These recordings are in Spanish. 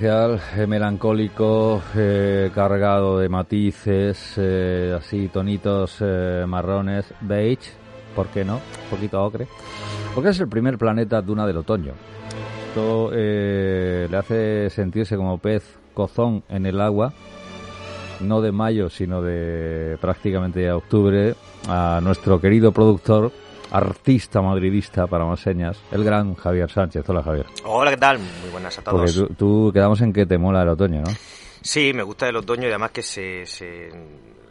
eh, melancólico, eh, cargado de matices, eh, así tonitos marrones, beige, ¿por qué no? Un poquito ocre. Porque es el primer planeta duna del otoño. Esto le hace sentirse como pez cozón en el agua, no de mayo, sino de prácticamente ya octubre, a nuestro querido productor, artista madridista para más señas, el gran Javier Sánchez. Hola Javier. Hola, ¿qué tal? Muy buenas a Porque todos. tú, tú quedamos en que te mola el otoño, ¿no? Sí, me gusta el otoño y además que se, se-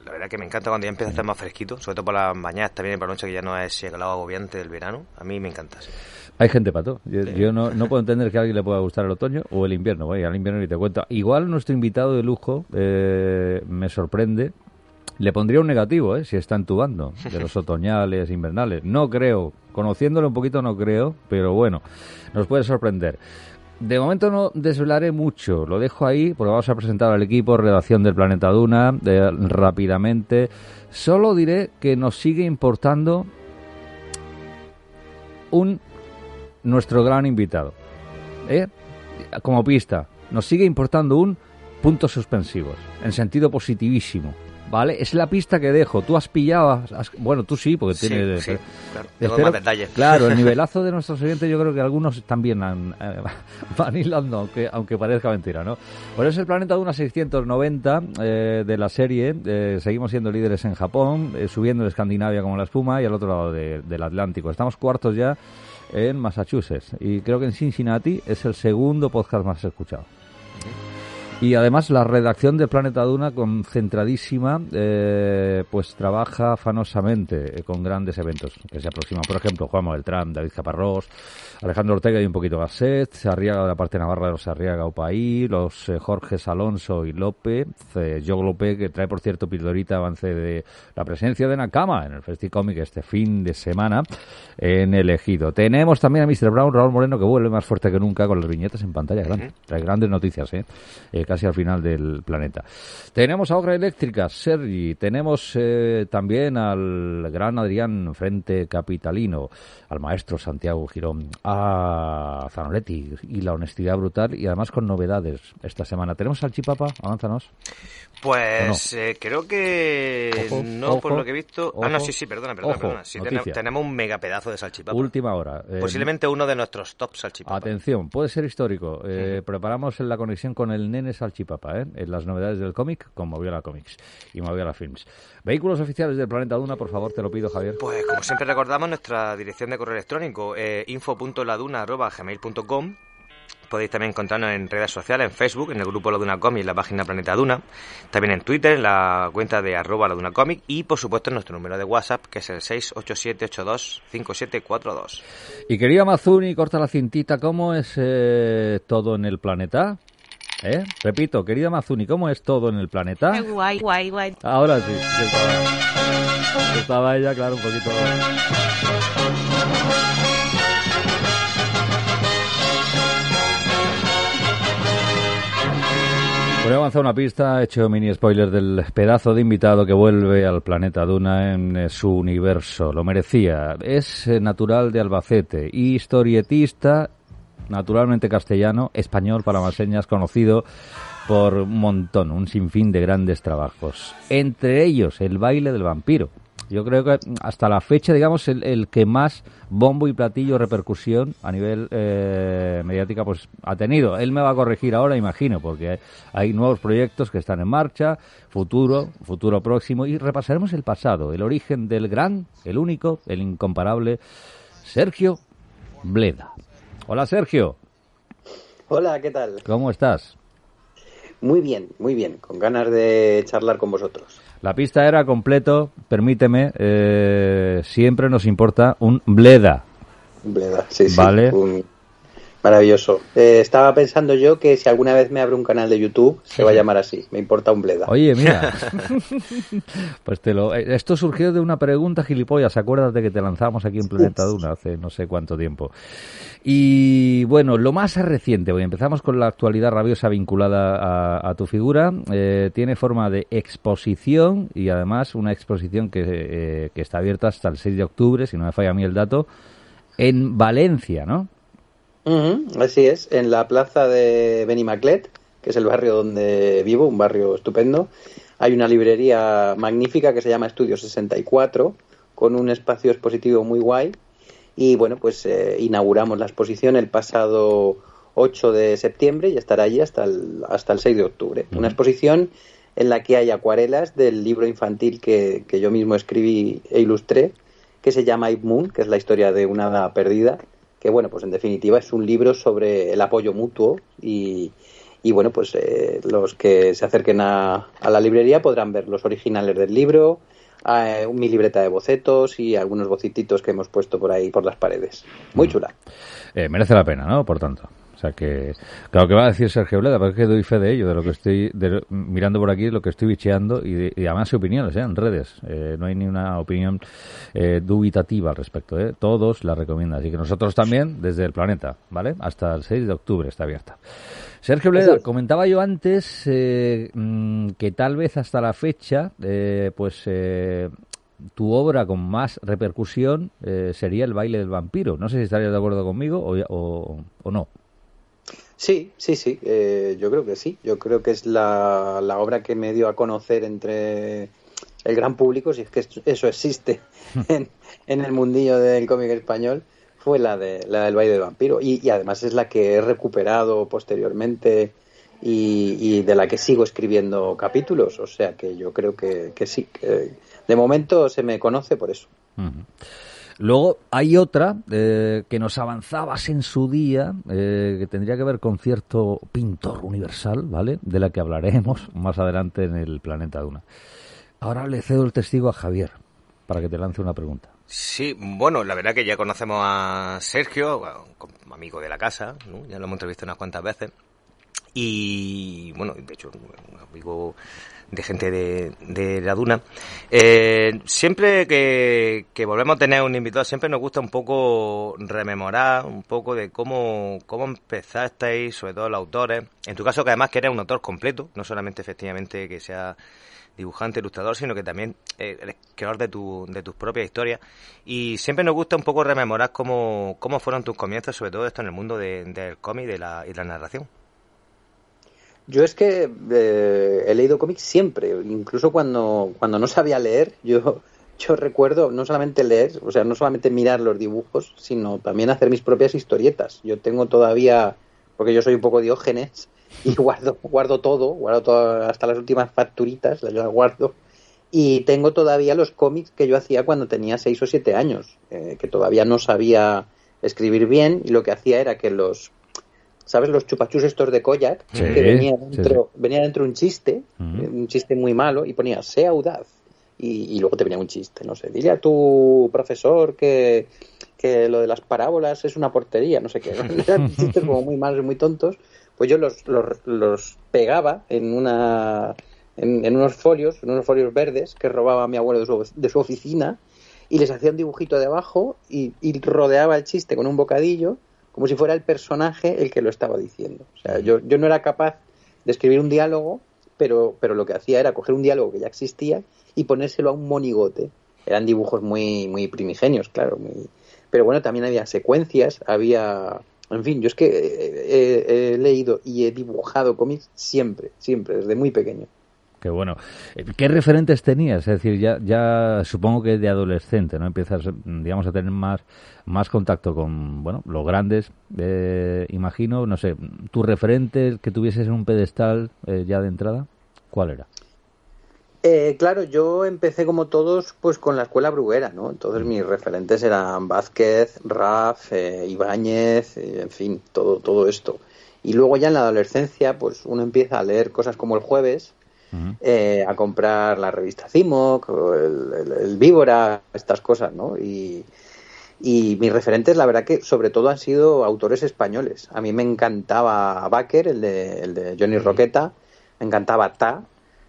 La verdad que me encanta cuando ya empieza a estar más fresquito, sobre todo por las mañanas también y por la noche que ya no es ese calado agobiante del verano. A mí me encanta, sí. Hay gente para todo. Yo, yo no, no puedo entender que a alguien le pueda gustar el otoño o el invierno. Vaya, al invierno ni te cuento. Igual nuestro invitado de lujo eh, me sorprende. Le pondría un negativo, ¿eh? Si está entubando, de los otoñales, invernales. No creo. Conociéndolo un poquito no creo, pero bueno, nos puede sorprender. De momento no desvelaré mucho, lo dejo ahí porque vamos a presentar al equipo, redacción del Planeta Duna, rápidamente. Solo diré que nos sigue importando un nuestro gran invitado. ¿eh? Como pista, nos sigue importando un puntos suspensivos, en sentido positivísimo. ¿Vale? Es la pista que dejo. Tú has pillado. has- bueno, tú sí, porque Sí, tienes. sí, claro. Espero- Tengo más detalles. Claro, el nivelazo de nuestros oyentes, yo creo que algunos también han, eh, van hilando, aunque, aunque parezca mentira, ¿no? Bueno, es el planeta de una 690 eh, de la serie. eh, seguimos siendo líderes en Japón, eh, subiendo en Escandinavia como la espuma y al otro lado de- del Atlántico. Estamos cuartos ya en Massachusetts y creo que en Cincinnati es el segundo podcast más escuchado. Y además la redacción de Planeta Duna, concentradísima, eh, pues trabaja afanosamente eh, con grandes eventos que se aproximan. Por ejemplo, Juan Beltrán, David Caparrós, Alejandro Ortega y un poquito Gasset, Arriaga de la parte navarra de los Arriaga Opaí, los eh, Jorges Alonso y López, eh, Yo López, que trae, por cierto, pildorita avance de la presencia de Nakama en el Festicomic este fin de semana en el Ejido. Tenemos también a Mr. Brown, Raúl Moreno, que vuelve más fuerte que nunca con las viñetas en pantalla grande. Trae grandes noticias, ¿eh? Casi al final del planeta. Tenemos a Ogra Eléctrica, Sergi. Tenemos eh, también al gran Adrián Frente Capitalino, al maestro Santiago Girón, a Zanoletti y la honestidad brutal y además con novedades esta semana. ¿Tenemos salchipapa? Avánzanos. Pues eh, creo que Ojo, no, por lo que he visto. ah, no, sí, sí, perdona, perdona. perdona. Sí, noticia. tenemos, un mega pedazo de salchipapa. Última hora. Eh, Posiblemente uno de nuestros top salchipapas. Atención, puede ser histórico. Eh, Preparamos la conexión con el nene Salchipapa, ¿eh? en las novedades del cómic con Moviola Comics y Moviola Films. Vehículos oficiales del Planeta Duna, por favor, te lo pido, Javier. Pues como siempre recordamos nuestra dirección de correo electrónico eh, info.laduna.gmail.com Podéis también encontrarnos en redes sociales, en Facebook, en el grupo La Duna Comic, en la página Planeta Duna, también en Twitter, en la cuenta de arroba La Duna Comic y por supuesto en nuestro número de WhatsApp que es el 687825742. Y querida Mazuni, corta la cintita, ¿cómo es eh, todo en el planeta? ¿Eh? Repito, querida Mazuni, ¿cómo es todo en el planeta? Qué guay, guay, guay. Ahora sí, estaba, estaba ella, claro, un poquito... Bueno, he avanzado una pista, he hecho mini spoiler del pedazo de invitado que vuelve al planeta Duna en eh, su universo. Lo merecía. Es eh, natural de Albacete, historietista, naturalmente castellano, español para más señas, conocido por un montón, un sinfín de grandes trabajos. Entre ellos, El baile del vampiro. Yo creo que hasta la fecha, digamos, el, que más bombo y platillo repercusión a nivel eh, mediática pues ha tenido. Él me va a corregir ahora, imagino, porque hay nuevos proyectos que están en marcha, futuro, futuro próximo, y repasaremos el pasado, el origen del gran, el único, el incomparable Sergio Bleda. Hola, Sergio. Hola, ¿qué tal? ¿Cómo estás? Muy bien, muy bien, con ganas de charlar con vosotros. La pista era completo, permíteme, eh, siempre nos importa un Bleda. Bleda, sí, sí. Vale. Maravilloso. Eh, estaba pensando yo que si alguna vez me abre un canal de YouTube, se va a llamar así. Me importa un bleda. Oye, mira. pues te lo... Eh, esto surgió de una pregunta gilipollas. Acuérdate que te lanzamos aquí en Planeta Duna hace no sé cuánto tiempo. Y bueno, lo más reciente, hoy empezamos con la actualidad rabiosa vinculada a, tu figura. Eh, tiene forma de exposición y además una exposición que, que está abierta hasta el 6 de octubre, si no me falla a mí el dato, en Valencia, ¿no? Así es, en la plaza de Benimaclet, que es el barrio donde vivo, un barrio estupendo, hay una librería magnífica que se llama Estudio 64, con un espacio expositivo muy guay. Y bueno, pues eh, inauguramos la exposición el pasado 8 de septiembre y estará allí hasta el, hasta el 6 de octubre. Una exposición en la que hay acuarelas del libro infantil que, que yo mismo escribí e ilustré, que se llama Ip Moon, que es la historia de una hada perdida que bueno, pues en definitiva es un libro sobre el apoyo mutuo y, y bueno, pues eh, los que se acerquen a, la librería podrán ver los originales del libro, eh, mi libreta de bocetos y algunos bocititos que hemos puesto por ahí por las paredes. Muy chula. Eh, merece la pena, ¿no? Por tanto. O sea que, claro que va a decir Sergio Bleda, pero es que doy fe de ello, de lo que estoy mirando por aquí, lo que estoy bicheando y, además opiniones ¿eh? en redes. Eh, no hay ni una opinión eh, dubitativa al respecto. ¿eh? Todos la recomiendan. Así que nosotros también, desde el planeta, ¿vale? Hasta el 6 de octubre está abierta. Sergio Bleda, comentaba yo antes mm, que tal vez hasta la fecha, pues tu obra con más repercusión sería El baile del vampiro. No sé si estarías de acuerdo conmigo o, o no. Sí, sí, sí, eh, yo creo que sí. Yo creo que es la, la, obra que me dio a conocer entre el gran público, si es que eso existe en, en el mundillo del cómic español, fue la, de, la del baile del vampiro. Y, además es la que he recuperado posteriormente y, de la que sigo escribiendo capítulos. O sea que yo creo que, que sí, que de momento se me conoce por eso. Luego hay otra eh, que nos avanzabas en su día, eh, que tendría que ver con cierto pintor universal, ¿vale? De la que hablaremos más adelante en el Planeta Duna. Ahora le cedo el testigo a Javier para que te lance una pregunta. Sí, bueno, la verdad que ya conocemos a Sergio, amigo de la casa, ya lo hemos entrevistado unas cuantas veces. Y bueno, de hecho, un amigo de gente de, de la Duna. Eh, siempre que, que, volvemos a tener un invitado, siempre nos gusta un poco rememorar un poco de cómo, cómo empezasteis, sobre todo los autores. En tu caso, que además que eres un autor completo, no solamente efectivamente que sea dibujante, ilustrador, sino que también eh, eres creador de, tu, de tus propias historias. Y siempre nos gusta un poco rememorar cómo, cómo fueron tus comienzos, sobre todo esto en el mundo del cómic de la, y la narración. Yo es que eh, he leído cómics siempre, incluso cuando, cuando no sabía leer, yo, yo recuerdo no solamente leer, o sea, no solamente mirar los dibujos, sino también hacer mis propias historietas. Yo tengo todavía, porque yo soy un poco diógenes, y guardo, guardo todo, guardo todo, hasta las últimas facturitas, las guardo. Y tengo todavía los cómics que yo hacía cuando tenía 6 o 7 años, eh, que todavía no sabía escribir bien, y lo que hacía era que los ¿sabes? Los chupachus estos de Koyak, que venía dentro, venía dentro un chiste, un chiste muy malo, y ponía, sea audaz. Y, luego te venía un chiste, no sé, dile a tu profesor que, que lo de las parábolas es una portería, no sé qué. Eran chistes como muy malos y muy tontos. Pues yo los, los, pegaba en una en, unos folios, en unos folios verdes que robaba mi abuelo de su, de su oficina y les hacía un dibujito debajo y, y rodeaba el chiste con un bocadillo como si fuera el personaje el que lo estaba diciendo. O sea, yo, yo no era capaz de escribir un diálogo, pero, pero lo que hacía era coger un diálogo que ya existía y ponérselo a un monigote. Eran dibujos muy, muy primigenios, claro. Muy... Pero bueno, también había secuencias, había, En fin, yo es que he, leído y he dibujado cómics siempre, siempre, desde muy pequeño. Qué bueno. ¿Qué referentes tenías? Es decir, ya, ya supongo que de adolescente, ¿no? Empiezas, digamos, a tener más, más contacto con, bueno, los grandes, eh, imagino, no sé, ¿tu referente que tuvieses en un pedestal eh, ya de entrada? ¿Cuál era? Eh, claro, yo empecé como todos pues con la escuela bruguera, ¿no? Entonces mm. mis referentes eran Vázquez, Raf, eh, Ibáñez, eh, en fin, todo, todo esto. Y luego ya en la adolescencia pues uno empieza a leer cosas como el jueves, a comprar la revista Cimoc, el, el, Víbora, estas cosas, ¿no? Y, y mis referentes, la verdad que sobre todo han sido autores españoles. A mí me encantaba Baker, el de, el de Johnny Roqueta, me encantaba Ta,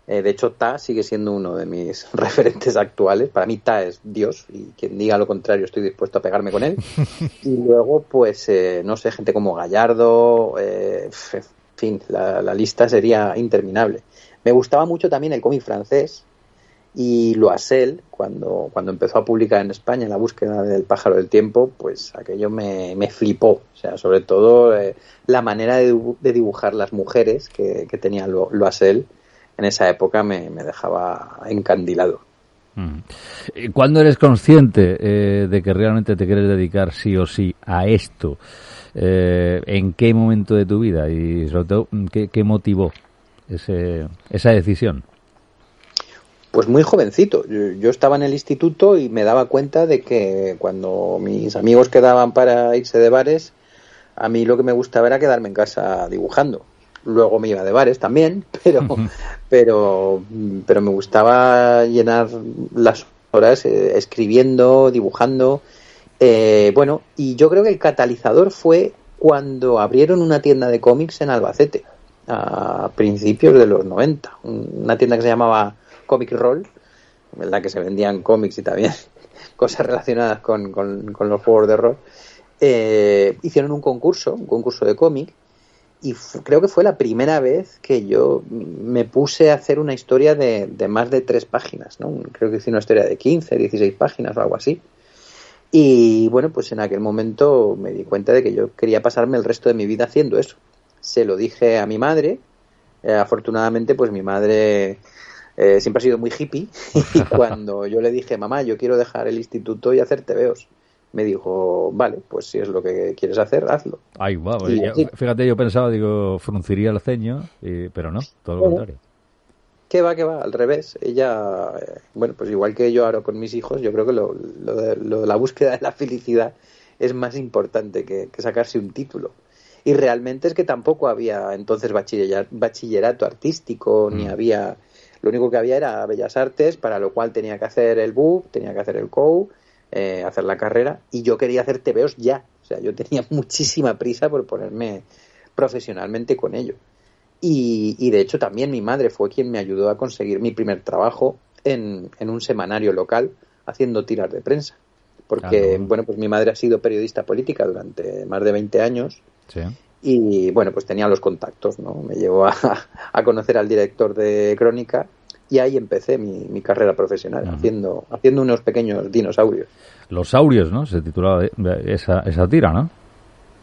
eh, de hecho, Ta sigue siendo uno de mis referentes actuales. Para mí, Ta es Dios y quien diga lo contrario, estoy dispuesto a pegarme con él. y luego, pues, eh, no sé, gente como Gallardo, eh, en fin, la, lista sería interminable. Me gustaba mucho también el cómic francés y Loisel, cuando, cuando empezó a publicar en España la búsqueda del pájaro del tiempo, pues aquello me, me flipó. O sea, sobre todo la manera de, dibujar las mujeres que, que tenía Loisel en esa época me, dejaba encandilado. Mm. ¿Cuándo eres consciente eh, de que realmente te quieres dedicar sí o sí a esto? Eh, ¿En qué momento de tu vida? Y sobre todo, ¿qué, motivó ese, esa decisión? Pues muy jovencito. Yo, estaba en el instituto y me daba cuenta de que cuando mis amigos quedaban para irse de bares, a mí lo que me gustaba era quedarme en casa dibujando. Luego me iba de bares también, pero, pero, pero me gustaba llenar las horas eh, escribiendo, dibujando. Eh, bueno, y yo creo que el catalizador fue cuando abrieron una tienda de cómics en Albacete, a principios de los 90. Una tienda que se llamaba Comic Roll, en la que se vendían cómics y también cosas relacionadas con, los juegos de rol. Eh, hicieron un concurso, un concurso de cómic, y creo que fue la primera vez que yo me puse a hacer una historia de, más de tres páginas, ¿no? Creo que hice una historia de 15, 16 páginas o algo así. Y bueno, pues en aquel momento me di cuenta de que yo quería pasarme el resto de mi vida haciendo eso. Se lo dije a mi madre. Eh, afortunadamente, pues mi madre eh, siempre ha sido muy hippie. y cuando yo le dije, mamá, yo quiero dejar el instituto y hacer tebeos me dijo, vale, pues si es lo que quieres hacer, hazlo. Ay, wow, fíjate, yo pensaba, digo, frunciría el ceño, pero no, todo lo contrario. ¿Qué va, qué va? Al revés. Ella, eh, bueno, pues igual que yo ahora con mis hijos, yo creo que lo, de, la búsqueda de la felicidad es más importante que, sacarse un título. Y realmente es que tampoco había entonces bachillerato, artístico, ni mm. había... Lo único que había era Bellas Artes, para lo cual tenía que hacer el BUP, tenía que hacer el COU, eh, hacer la carrera y yo quería hacer TVOs ya. O sea, yo tenía muchísima prisa por ponerme profesionalmente con ello. Y, de hecho también mi madre fue quien me ayudó a conseguir mi primer trabajo en, un semanario local haciendo tiras de prensa. Porque, bueno, pues mi madre ha sido periodista política durante más de 20 años. Y bueno, pues tenía los contactos, ¿no? Me llevó a, a conocer al director de Crónica y ahí empecé mi, carrera profesional, haciendo, haciendo unos pequeños dinosaurios. Los saurios, ¿no? Se titulaba esa, esa tira, ¿no?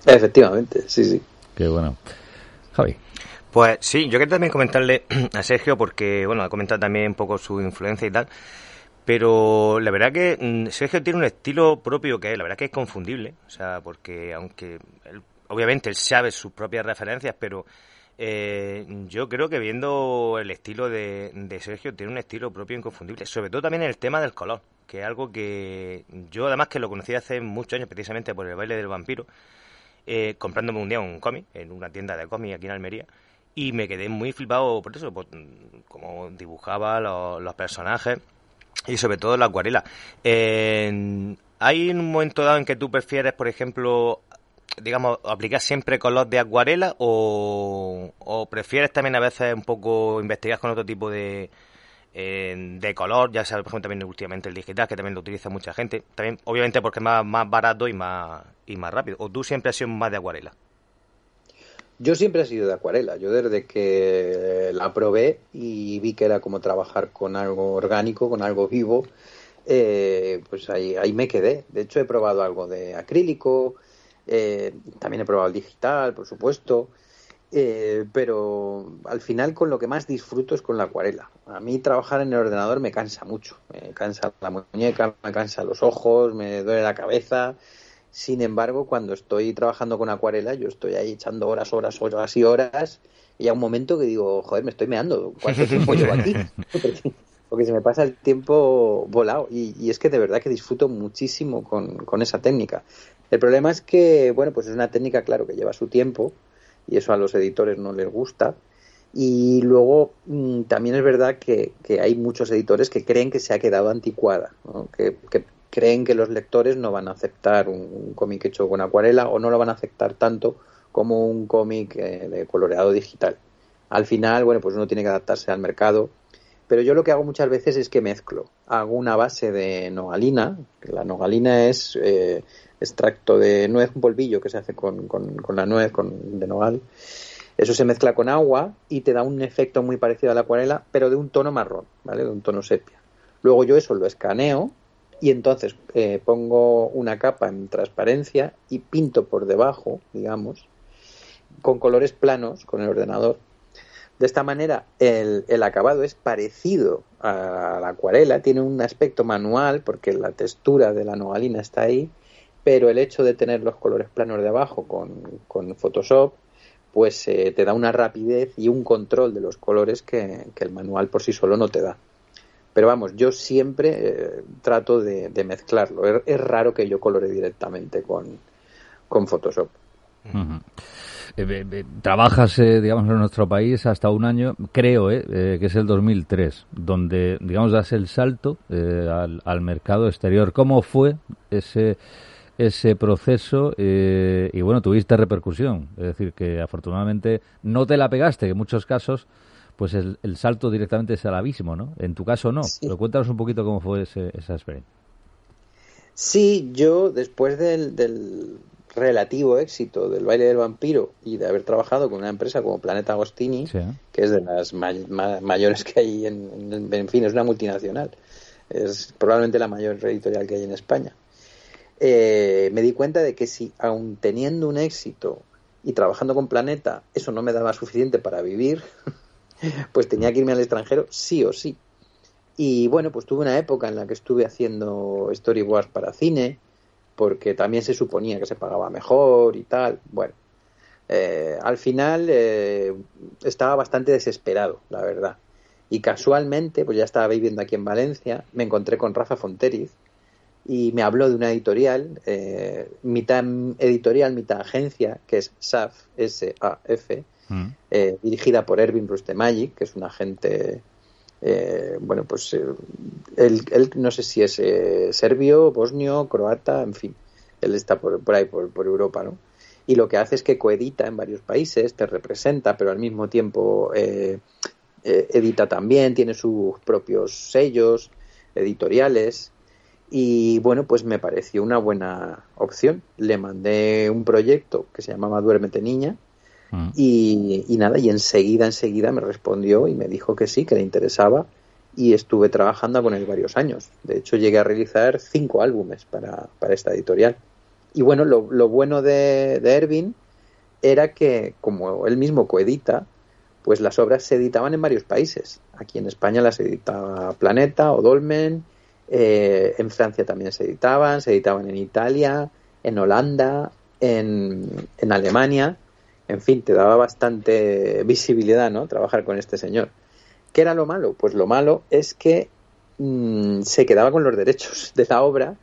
Efectivamente, sí, sí. Qué bueno. Javi. Pues sí, yo quería también comentarle a Sergio, porque, bueno, ha comentado también un poco su influencia y tal, pero la verdad que mm, Sergio tiene un estilo propio que la verdad que es confundible, o sea, porque aunque obviamente él sabe sus propias referencias, pero eh, yo creo que viendo el estilo de, Sergio, tiene un estilo propio inconfundible, sobre todo también en el tema del color, que es algo que yo además que lo conocí hace muchos años precisamente por el baile del vampiro, eh, comprándome un día un cómic en una tienda de cómics aquí en Almería, y me quedé muy flipado por eso, por cómo dibujaba los, personajes y sobre todo la acuarela. ¿Hay un momento dado en que tú prefieres, por ejemplo, digamos, aplicas siempre color de acuarela o, prefieres también a veces un poco investigar con otro tipo de, eh, de color, ya sea por ejemplo también últimamente el digital, que también lo utiliza mucha gente, también obviamente porque es más, más barato y más, y más rápido, o tú siempre has sido más de acuarela. Yo siempre he sido de acuarela. Yo desde que la probé y vi que era como trabajar con algo orgánico, con algo vivo, eh, pues ahí, ahí me quedé. De hecho, he probado algo de acrílico, Eh, también he probado el digital, por supuesto. Eh, pero al final con lo que más disfruto es con la acuarela. A mí trabajar en el ordenador me cansa mucho. Me cansa la muñeca, me cansa los ojos, me duele la cabeza. Sin embargo, cuando estoy trabajando con acuarela, yo estoy ahí echando horas, horas, horas y horas. Y a un momento que digo, joder, me estoy meando. ¿Cuánto tiempo llevo aquí? Porque se me pasa el tiempo volado. Y, es que de verdad que disfruto muchísimo con, con esa técnica. El problema es que, bueno, pues es una técnica, claro, que lleva su tiempo y eso a los editores no les gusta. Y luego mm, también es verdad que, hay muchos editores que creen que se ha quedado anticuada, que, creen que los lectores no van a aceptar un, cómic hecho con acuarela o no lo van a aceptar tanto como un cómic eh, de coloreado digital. Al final, bueno, pues uno tiene que adaptarse al mercado, pero yo lo que hago muchas veces es que mezclo. Hago una base de nogalina, la nogalina es eh, extracto de nuez, un polvillo que se hace con, la nuez con, de nogal. Eso se mezcla con agua y te da un efecto muy parecido a la acuarela, pero de un tono marrón, ¿vale? De un tono sepia. Luego yo eso lo escaneo y entonces eh, pongo una capa en transparencia y pinto por debajo, digamos, con colores planos con el ordenador. De esta manera el, el acabado es parecido a la acuarela, tiene un aspecto manual porque la textura de la nogalina está ahí pero el hecho de tener los colores planos de abajo con, Photoshop, pues eh, te da una rapidez y un control de los colores que, el manual por sí solo no te da. Pero vamos, yo siempre eh, trato de, mezclarlo. Es, raro que yo colore directamente con, Photoshop. Eh, trabajas, digamos, en nuestro país hasta un año, creo, que es el 2003, donde, digamos, das el salto al, al mercado exterior. ¿Cómo fue ese ese proceso eh, y bueno, tuviste repercusión. Es decir, que afortunadamente no te la pegaste, que en muchos casos pues el, salto directamente es al abismo, ¿no? En tu caso no. Pero cuéntanos un poquito cómo fue esa experiencia. Sí, yo después del, relativo éxito del baile del vampiro y de haber trabajado con una empresa como Planeta Agostini, que es de las mayores que hay en, en, en fin, es una multinacional. Es probablemente la mayor editorial que hay en España. Eh, me di cuenta de que si, aun teniendo un éxito y trabajando con Planeta, eso no me daba suficiente para vivir, pues tenía que irme al extranjero sí o sí. Y bueno, pues tuve una época en la que estuve haciendo storyboards para cine, porque también se suponía que se pagaba mejor y tal. Bueno, eh, al final eh, estaba bastante desesperado, la verdad. Y casualmente, pues ya estaba viviendo aquí en Valencia, me encontré con Rafa Fonteriz, y me habló de una editorial, eh, mitad editorial, mitad agencia, que es SAF, S-A-F, mm. eh, dirigida por Erwin Rustemagic, que es un agente, eh, bueno, pues él, no sé si es serbio, bosnio, croata, en fin, él está por, por ahí, por, por, Europa, ¿no? Y lo que hace es que coedita en varios países, te representa, pero al mismo tiempo edita también, tiene sus propios sellos editoriales y bueno, pues me pareció una buena opción. Le mandé un proyecto que se llamaba Duérmete Niña mm. y, nada, y enseguida, enseguida me respondió y me dijo que sí, que le interesaba y estuve trabajando con él varios años. De hecho, llegué a realizar cinco álbumes para, para esta editorial. Y bueno, lo, lo bueno de, de, Ervin era que, como él mismo coedita, pues las obras se editaban en varios países. Aquí en España las editaba Planeta o Dolmen, eh, en Francia también se editaban, se editaban en Italia, en Holanda, en, en Alemania. En fin, te daba bastante visibilidad, ¿no? Trabajar con este señor. ¿Qué era lo malo? Pues lo malo es que mm, se quedaba con los derechos de la obra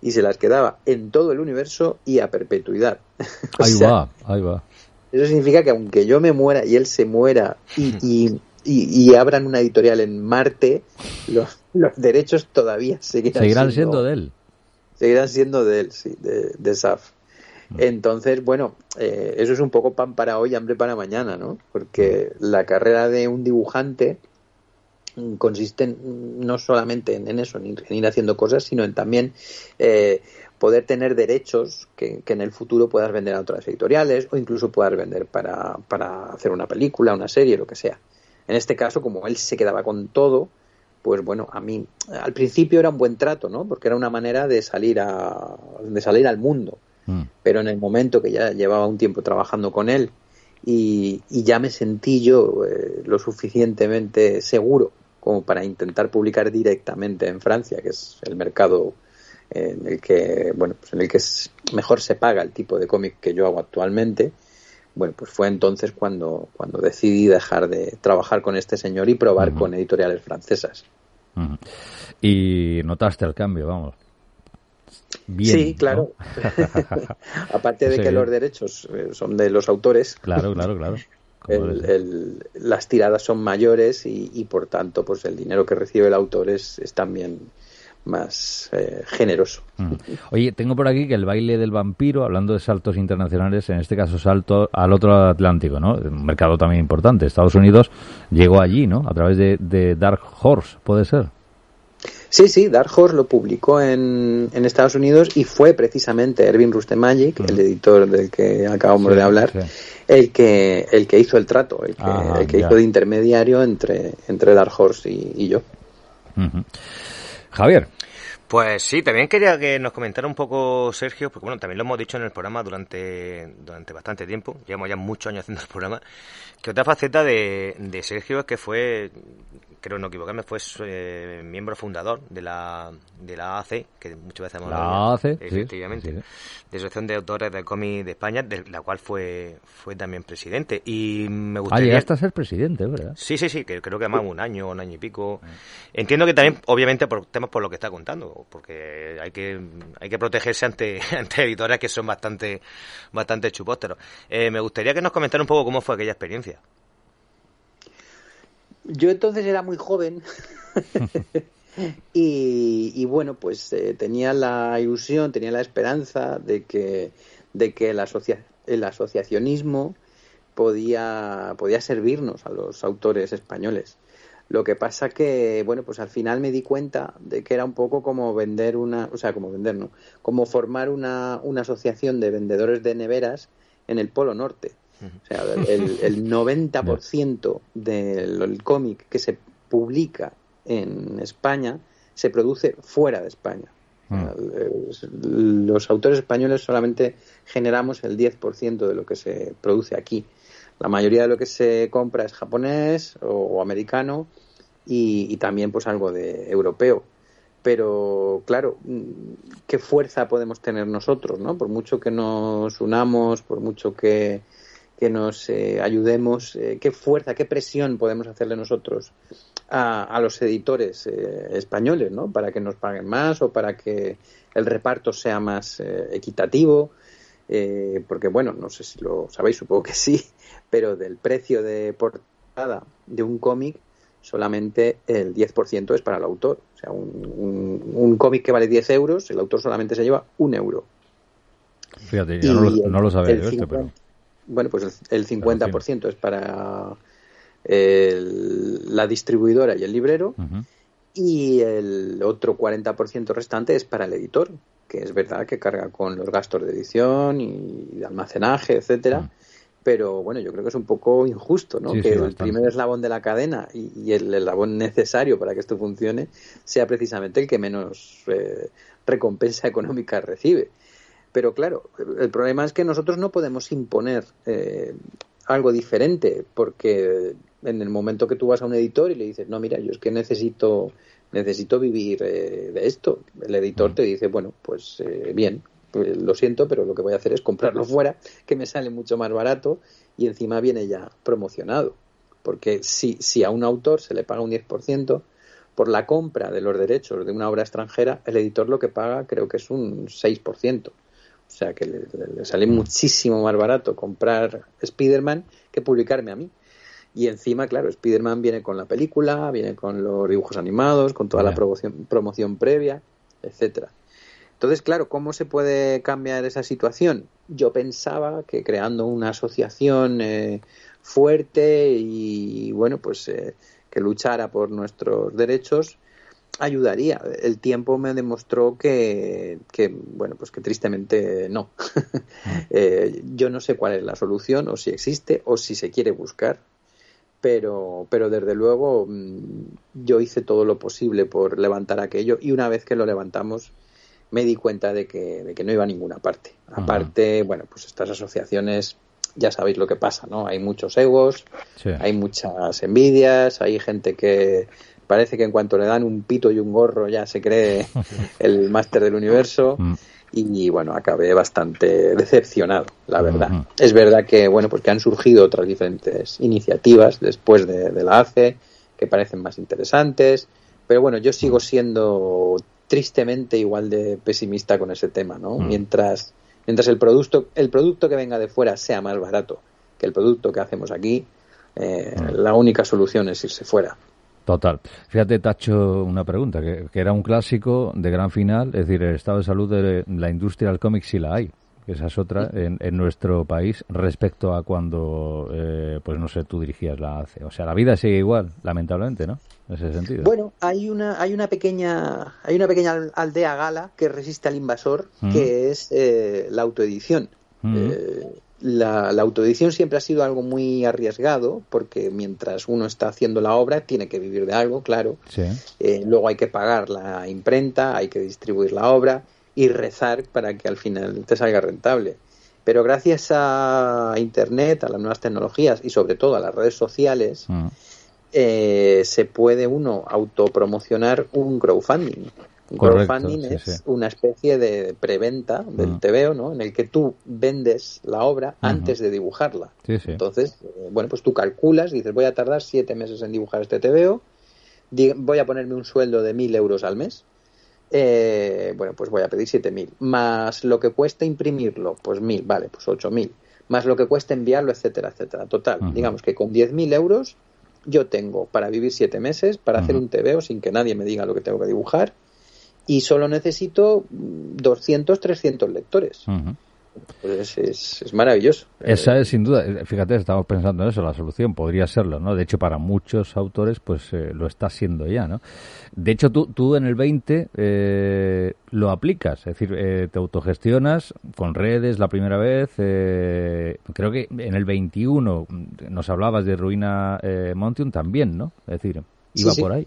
y se las quedaba en todo el universo y a perpetuidad. ahí va, ahí va. Eso significa que aunque yo me muera y él se muera y, y, abran una editorial en Marte, los, los derechos todavía seguirán, seguirán siendo, de él. Seguirán siendo de él, sí, de, de SAF. Mm. Entonces, bueno, eh, eso es un poco pan para hoy, hambre para mañana, ¿no? Porque la carrera de un dibujante consiste no solamente en, eso, en ir, haciendo cosas, sino en también eh, poder tener derechos que, que, en el futuro puedas vender a otras editoriales o incluso puedas vender para, para hacer una película, una serie, lo que sea. En este caso, como él se quedaba con todo, pues bueno, a mí al principio era un buen trato, ¿no? Porque era una manera de salir a de salir al mundo. mm. pero en el momento que ya llevaba un tiempo trabajando con él y, ya me sentí yo eh, lo suficientemente seguro como para intentar publicar directamente en Francia, que es el mercado en el que bueno pues en el que mejor se paga el tipo de cómic que yo hago actualmente bueno pues fue entonces cuando cuando decidí dejar de trabajar con este señor y probar con editoriales francesas. Y notaste el cambio vamos. Sí claro. Aparte de que los derechos eh, son de los autores. Claro claro claro. Las tiradas son mayores y, y, por tanto pues el dinero que recibe el autor es, es también más eh, generoso. Mm. Oye, tengo por aquí que el baile del vampiro, hablando de saltos internacionales, en este caso salto al otro Atlántico, ¿no? Un mercado también importante. Estados Unidos llegó allí, ¿no? A través de, Dark Horse, ¿puede ser? Sí, sí, Dark Horse lo publicó en, en Estados Unidos y fue precisamente Erwin Rustemagic, el mm. editor del que acabamos de hablar, el que el que hizo el trato, el que, ah, hizo de intermediario entre, entre Dark Horse y, yo. Javier. Pues sí, también quería que nos comentara un poco Sergio, porque bueno, también lo hemos dicho en el programa durante, durante bastante tiempo, llevamos ya muchos años haciendo el programa, que otra faceta de, de Sergio es que fue creo no equivocarme, fue eh, miembro fundador de la, de la AAC, que muchas veces hemos hablado. La efectivamente. de Asociación de Autores de Cómic de España, de la cual fue, fue también presidente. Y me gustaría. Ah, llegaste a ser presidente, ¿verdad? Sí, sí, sí, que creo que más un año, un año y pico. Entiendo que también, obviamente, por temas por lo que está contando, porque hay que, hay que protegerse ante, ante editores que son bastante, bastante chupósteros. Eh, me gustaría que nos comentara un poco cómo fue aquella experiencia. Yo entonces era muy joven y, bueno, pues eh, tenía la ilusión, tenía la esperanza de que, de que el, el asociacionismo podía, podía servirnos a los autores españoles. Lo que pasa que, bueno, pues al final me di cuenta de que era un poco como vender una, o sea, como vender, ¿no? Como formar una, una asociación de vendedores de neveras en el Polo Norte. O sea, el, el 90% del cómic que se publica en España se produce fuera de España. Mm. Los autores españoles solamente generamos el 10% de lo que se produce aquí. La mayoría de lo que se compra es japonés o, americano y, y, también pues algo de europeo. Pero claro, ¿qué fuerza podemos tener nosotros? ¿no? Por mucho que nos unamos, por mucho que, que nos eh, ayudemos, eh, qué fuerza, qué presión podemos hacerle nosotros a, los editores eh, españoles, ¿no? Para que nos paguen más o para que el reparto sea más equitativo. porque, bueno, no sé si lo sabéis, supongo que sí, pero del precio de portada de un cómic, solamente el 10% es para el autor. O sea, un, cómic que vale 10 euros, el autor solamente se lleva un euro. Fíjate, yo no lo, sabía yo este, pero bueno, pues el, 50% es para la distribuidora y el librero y el otro 40% restante es para el editor, que es verdad que carga con los gastos de edición y de almacenaje, etcétera. Pero bueno, yo creo que es un poco injusto, ¿no? que el primer eslabón de la cadena y, el eslabón necesario para que esto funcione sea precisamente el que menos eh, recompensa económica recibe. Pero claro, el problema es que nosotros no podemos imponer eh, algo diferente, porque en el momento que tú vas a un editor y le dices, no, mira, yo es que necesito, necesito vivir eh, de esto, el editor te dice, bueno, pues eh, bien, pues, lo siento, pero lo que voy a hacer es comprarlo fuera, que me sale mucho más barato y encima viene ya promocionado. Porque si, si a un autor se le paga un 10%, por la compra de los derechos de una obra extranjera, el editor lo que paga creo que es un 6%. O sea que le, sale muchísimo más barato comprar Spider-Man que publicarme a mí. Y encima, claro, Spider-Man viene con la película, viene con los dibujos animados, con toda la promoción, promoción previa, etcétera. Entonces, claro, ¿cómo se puede cambiar esa situación? Yo pensaba que creando una asociación eh, fuerte y, bueno, pues eh, que luchara por nuestros derechos, ayudaría. El tiempo me demostró que, que bueno, pues que tristemente no. Eh, yo no sé cuál es la solución, o si existe, o si se quiere buscar. Pero, pero desde luego mm, yo hice todo lo posible por levantar aquello y una vez que lo levantamos, me di cuenta de que, de que no iba a ninguna parte. Aparte, bueno, pues estas asociaciones, ya sabéis lo que pasa, ¿no? Hay muchos egos, hay muchas envidias, hay gente que parece que en cuanto le dan un pito y un gorro ya se cree el máster del universo. Mm. Y bueno, acabé bastante decepcionado, la verdad. Es verdad que, bueno, pues que han surgido otras diferentes iniciativas después de, de la ACE que parecen más interesantes, pero bueno, yo sigo siendo tristemente igual de pesimista con ese tema, ¿no? Mm. Mientras, mientras el producto, el producto que venga de fuera sea más barato que el producto que hacemos aquí, eh, mm. la única solución es irse fuera. Total. Fíjate, Tacho, una pregunta, que, que, era un clásico de gran final, es decir, el estado de salud de la industria del cómic sí la hay esa es otra, en, en nuestro país respecto a cuando, eh, pues no sé, tú dirigías la ACE. O sea, la vida sigue igual, lamentablemente, ¿no? En ese sentido. Bueno, hay una, hay una pequeña, hay una pequeña aldea gala que resiste al invasor, que es eh, la autoedición. Eh, la, la, autoedición siempre ha sido algo muy arriesgado porque mientras uno está haciendo la obra tiene que vivir de algo, claro. Sí. luego hay que pagar la imprenta, hay que distribuir la obra y rezar para que al final te salga rentable. Pero gracias a Internet, a las nuevas tecnologías y sobre todo a las redes sociales, mm. eh, se puede uno autopromocionar un crowdfunding. Un crowdfunding es una especie de preventa del mm. TVO, ¿no? En el que tú vendes la obra antes de dibujarla. Entonces, eh, bueno, pues tú calculas, dices, voy a tardar siete meses en dibujar este TVO, voy a ponerme un sueldo de mil euros al mes eh, bueno, pues voy a pedir 7.000. Más lo que cuesta imprimirlo, pues 1.000, vale, pues 8.000. Más lo que cuesta enviarlo, etcétera, etcétera. Total, digamos que con 10.000 euros yo tengo para vivir 7 meses, para hacer un TVO sin que nadie me diga lo que tengo que dibujar y solo necesito 200, 300 lectores. Pues es, es, maravilloso. Esa es sin duda, fíjate, estamos pensando en eso, la solución podría serlo, ¿no? De hecho, para muchos autores, pues eh, lo está siendo ya, ¿no? De hecho, tú, tú en el 20 eh, lo aplicas, es decir, eh, te autogestionas con redes la primera vez. creo que en el 21 nos hablabas de Ruina Mountain también, ¿no? Es decir, iba por ahí.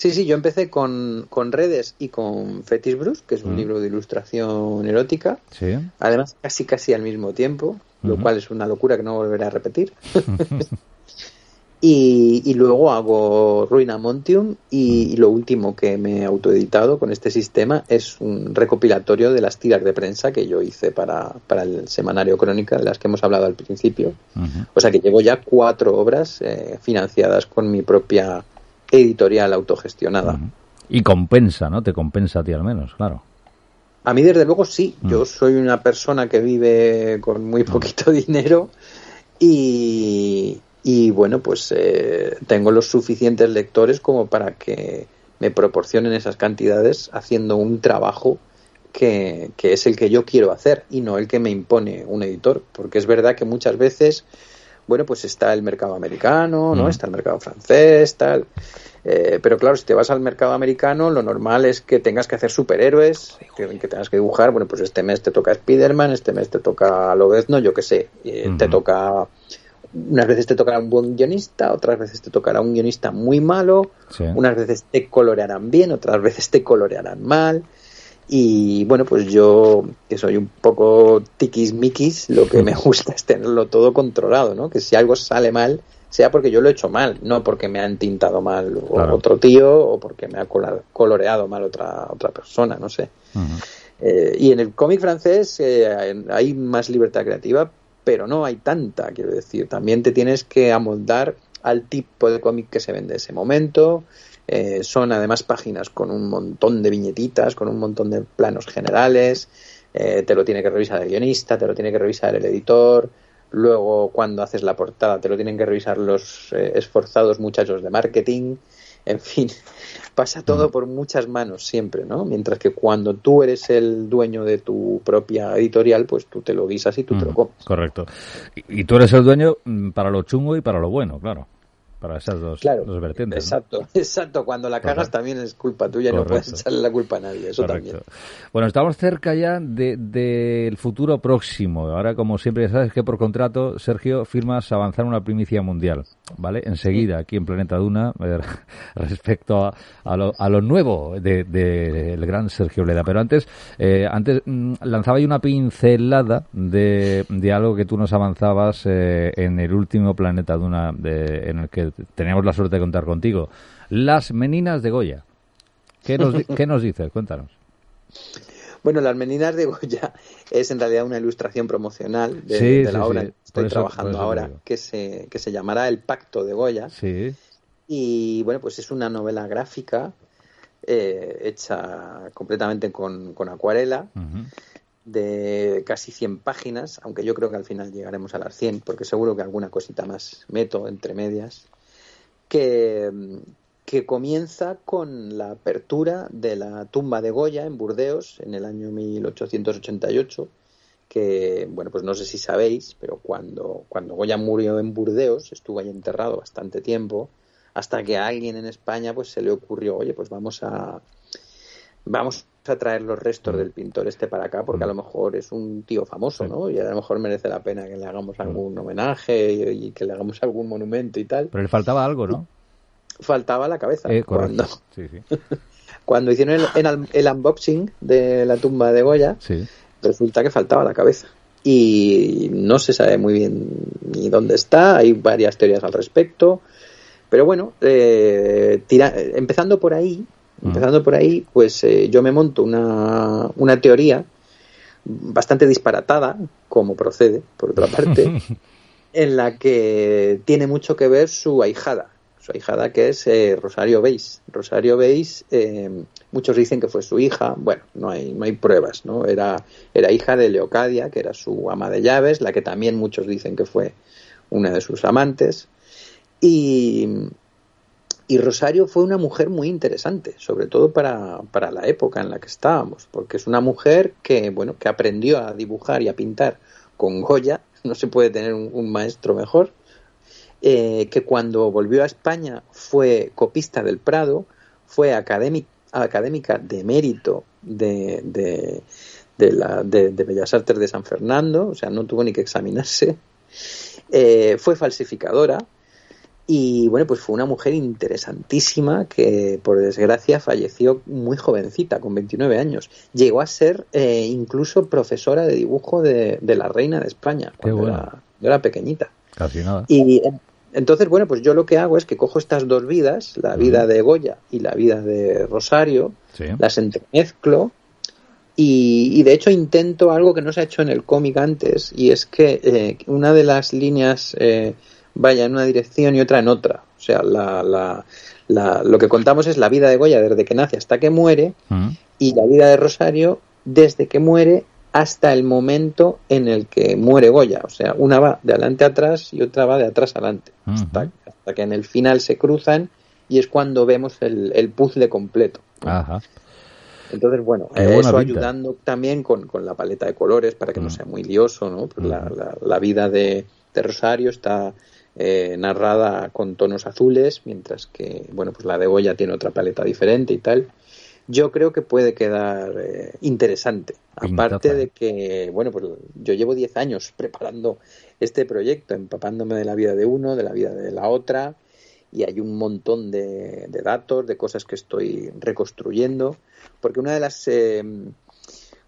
Sí, sí, yo empecé con, con Redes y con Fetish Bruce, que es un mm. libro de ilustración erótica. Sí. Además, casi casi al mismo tiempo, lo cual es una locura que no volveré a repetir. y, y, luego hago Ruina Montium y, lo último que me he autoeditado con este sistema es un recopilatorio de las tiras de prensa que yo hice para, para el semanario Crónica, de las que hemos hablado al principio. O sea que llevo ya cuatro obras eh, financiadas con mi propia editorial autogestionada. Y compensa, ¿no? Te compensa a ti al menos, claro. A mí, desde luego, sí. Yo soy una persona que vive con muy poquito dinero y, y bueno, pues eh, tengo los suficientes lectores como para que me proporcionen esas cantidades haciendo un trabajo que, que, es el que yo quiero hacer y no el que me impone un editor. Porque es verdad que muchas veces bueno, pues está el mercado americano, ¿no? Mm. Está el mercado francés, tal. Eh, pero claro, si te vas al mercado americano, lo normal es que tengas que hacer superhéroes, que, tengas que dibujar, bueno, pues este mes te toca Spider-Man, este mes te toca Lobezno, yo qué sé, eh, te toca unas veces te tocará un buen guionista, otras veces te tocará un guionista muy malo, unas veces te colorearán bien, otras veces te colorearán mal. Y bueno, pues yo, que soy un poco tiquismiquis, lo que me gusta es tenerlo todo controlado, ¿no? Que si algo sale mal, sea porque yo lo he hecho mal, no porque me han tintado mal otro tío o porque me ha coloreado mal otra, otra persona, no sé. Eh, y en el cómic francés eh, hay más libertad creativa, pero no hay tanta, quiero decir. También te tienes que amoldar al tipo de cómic que se vende en ese momento, eh, son además páginas con un montón de viñetitas, con un montón de planos generales. Eh, te lo tiene que revisar el guionista, te lo tiene que revisar el editor. Luego, cuando haces la portada, te lo tienen que revisar los eh, esforzados muchachos de marketing. En fin, pasa todo por muchas manos siempre, ¿no? Mientras que cuando tú eres el dueño de tu propia editorial, pues tú te lo guisas y tú te lo comes. Correcto. y tú eres el dueño mm, para lo chungo y para lo bueno, claro. Para esas dos, dos vertientes. Exacto, exacto. Cuando la cagas también es culpa tuya y no puedes echarle la culpa a nadie. Eso también. Bueno, estamos cerca ya del de, futuro próximo. Ahora, como siempre, ya sabes que por contrato, Sergio, firmas avanzar una primicia mundial. ¿Vale? Enseguida, aquí en Planeta Duna, eh, respecto a, a, lo, a, lo, nuevo del de, gran Sergio Leda. Pero antes, eh, antes mm, lanzaba yo una pincelada de, de algo que tú nos avanzabas eh, en el último Planeta Duna de, en el que teníamos la suerte de contar contigo. Las Meninas de Goya. ¿Qué nos, ¿qué nos dices? Cuéntanos. Bueno, Las Meninas de Goya es en realidad una ilustración promocional de, la obra que estoy trabajando ahora, que se, que se llamará El Pacto de Goya. Sí. Y bueno, pues es una novela gráfica eh, hecha completamente con, acuarela. de casi 100 páginas, aunque yo creo que al final llegaremos a las 100, porque seguro que alguna cosita más meto entre medias que, que comienza con la apertura de la tumba de Goya en Burdeos en el año 1888 que, bueno, pues no sé si sabéis, pero cuando, cuando Goya murió en Burdeos, estuvo ahí enterrado bastante tiempo, hasta que a alguien en España pues se le ocurrió, oye, pues vamos a vamos a traer los restos del pintor este para acá, porque a lo mejor es un tío famoso, ¿no? Y a lo mejor merece la pena que le hagamos algún homenaje y, que le hagamos algún monumento y tal. Pero le faltaba algo, ¿no? Faltaba la cabeza. Eh, cuando, cuando hicieron el, unboxing de la tumba de Goya, resulta que faltaba la cabeza. Y no se sabe muy bien ni dónde está, hay varias teorías al respecto. Pero bueno, eh, empezando por ahí, Empezando por ahí, pues eh, yo me monto una, una teoría bastante disparatada, como procede, por otra parte, en la que tiene mucho que ver su ahijada, su ahijada que es eh, Rosario Beis. Rosario Beis, eh, muchos dicen que fue su hija, bueno, no hay, no hay pruebas, ¿no? Era, era hija de Leocadia, que era su ama de llaves, la que también muchos dicen que fue una de sus amantes. Y, y Rosario fue una mujer muy interesante, sobre todo para, para, la época en la que estábamos, porque es una mujer que, bueno, que aprendió a dibujar y a pintar con Goya, no se puede tener un, maestro mejor, eh, que cuando volvió a España fue copista del Prado, fue académica de mérito de, de, de, la, de, Bellas Artes de San Fernando, o sea, no tuvo ni que examinarse, eh, fue falsificadora, y bueno, pues fue una mujer interesantísima que por desgracia falleció muy jovencita, con 29 años. Llegó a ser eh, incluso profesora de dibujo de, la reina de España, cuando era, era, pequeñita. Casi nada. Y entonces, bueno, pues yo lo que hago es que cojo estas dos vidas, la vida de Goya y la vida de Rosario, las entremezclo y, de hecho intento algo que no se ha hecho en el cómic antes, y es que eh, una de las líneas eh, vaya en una dirección y otra en otra. O sea, la, la, lo que contamos es la vida de Goya desde que nace hasta que muere mm. y la vida de Rosario desde que muere hasta el momento en el que muere Goya. O sea, una va de adelante a atrás y otra va de atrás adelante. hasta, que en el final se cruzan y es cuando vemos el, el puzzle completo. Entonces, bueno, eso ayudando también con, con, la paleta de colores para que no mm. sea muy lioso, ¿no? Pues la, la, la, vida de, de Rosario está eh, narrada con tonos azules, mientras que, bueno, pues la de Goya tiene otra paleta diferente y tal. Yo creo que puede quedar eh, interesante. Aparte de que, bueno, pues yo llevo 10 años preparando este proyecto, empapándome de la vida de uno, de la vida de la otra, y hay un montón de, datos, de cosas que estoy reconstruyendo, porque una de las eh,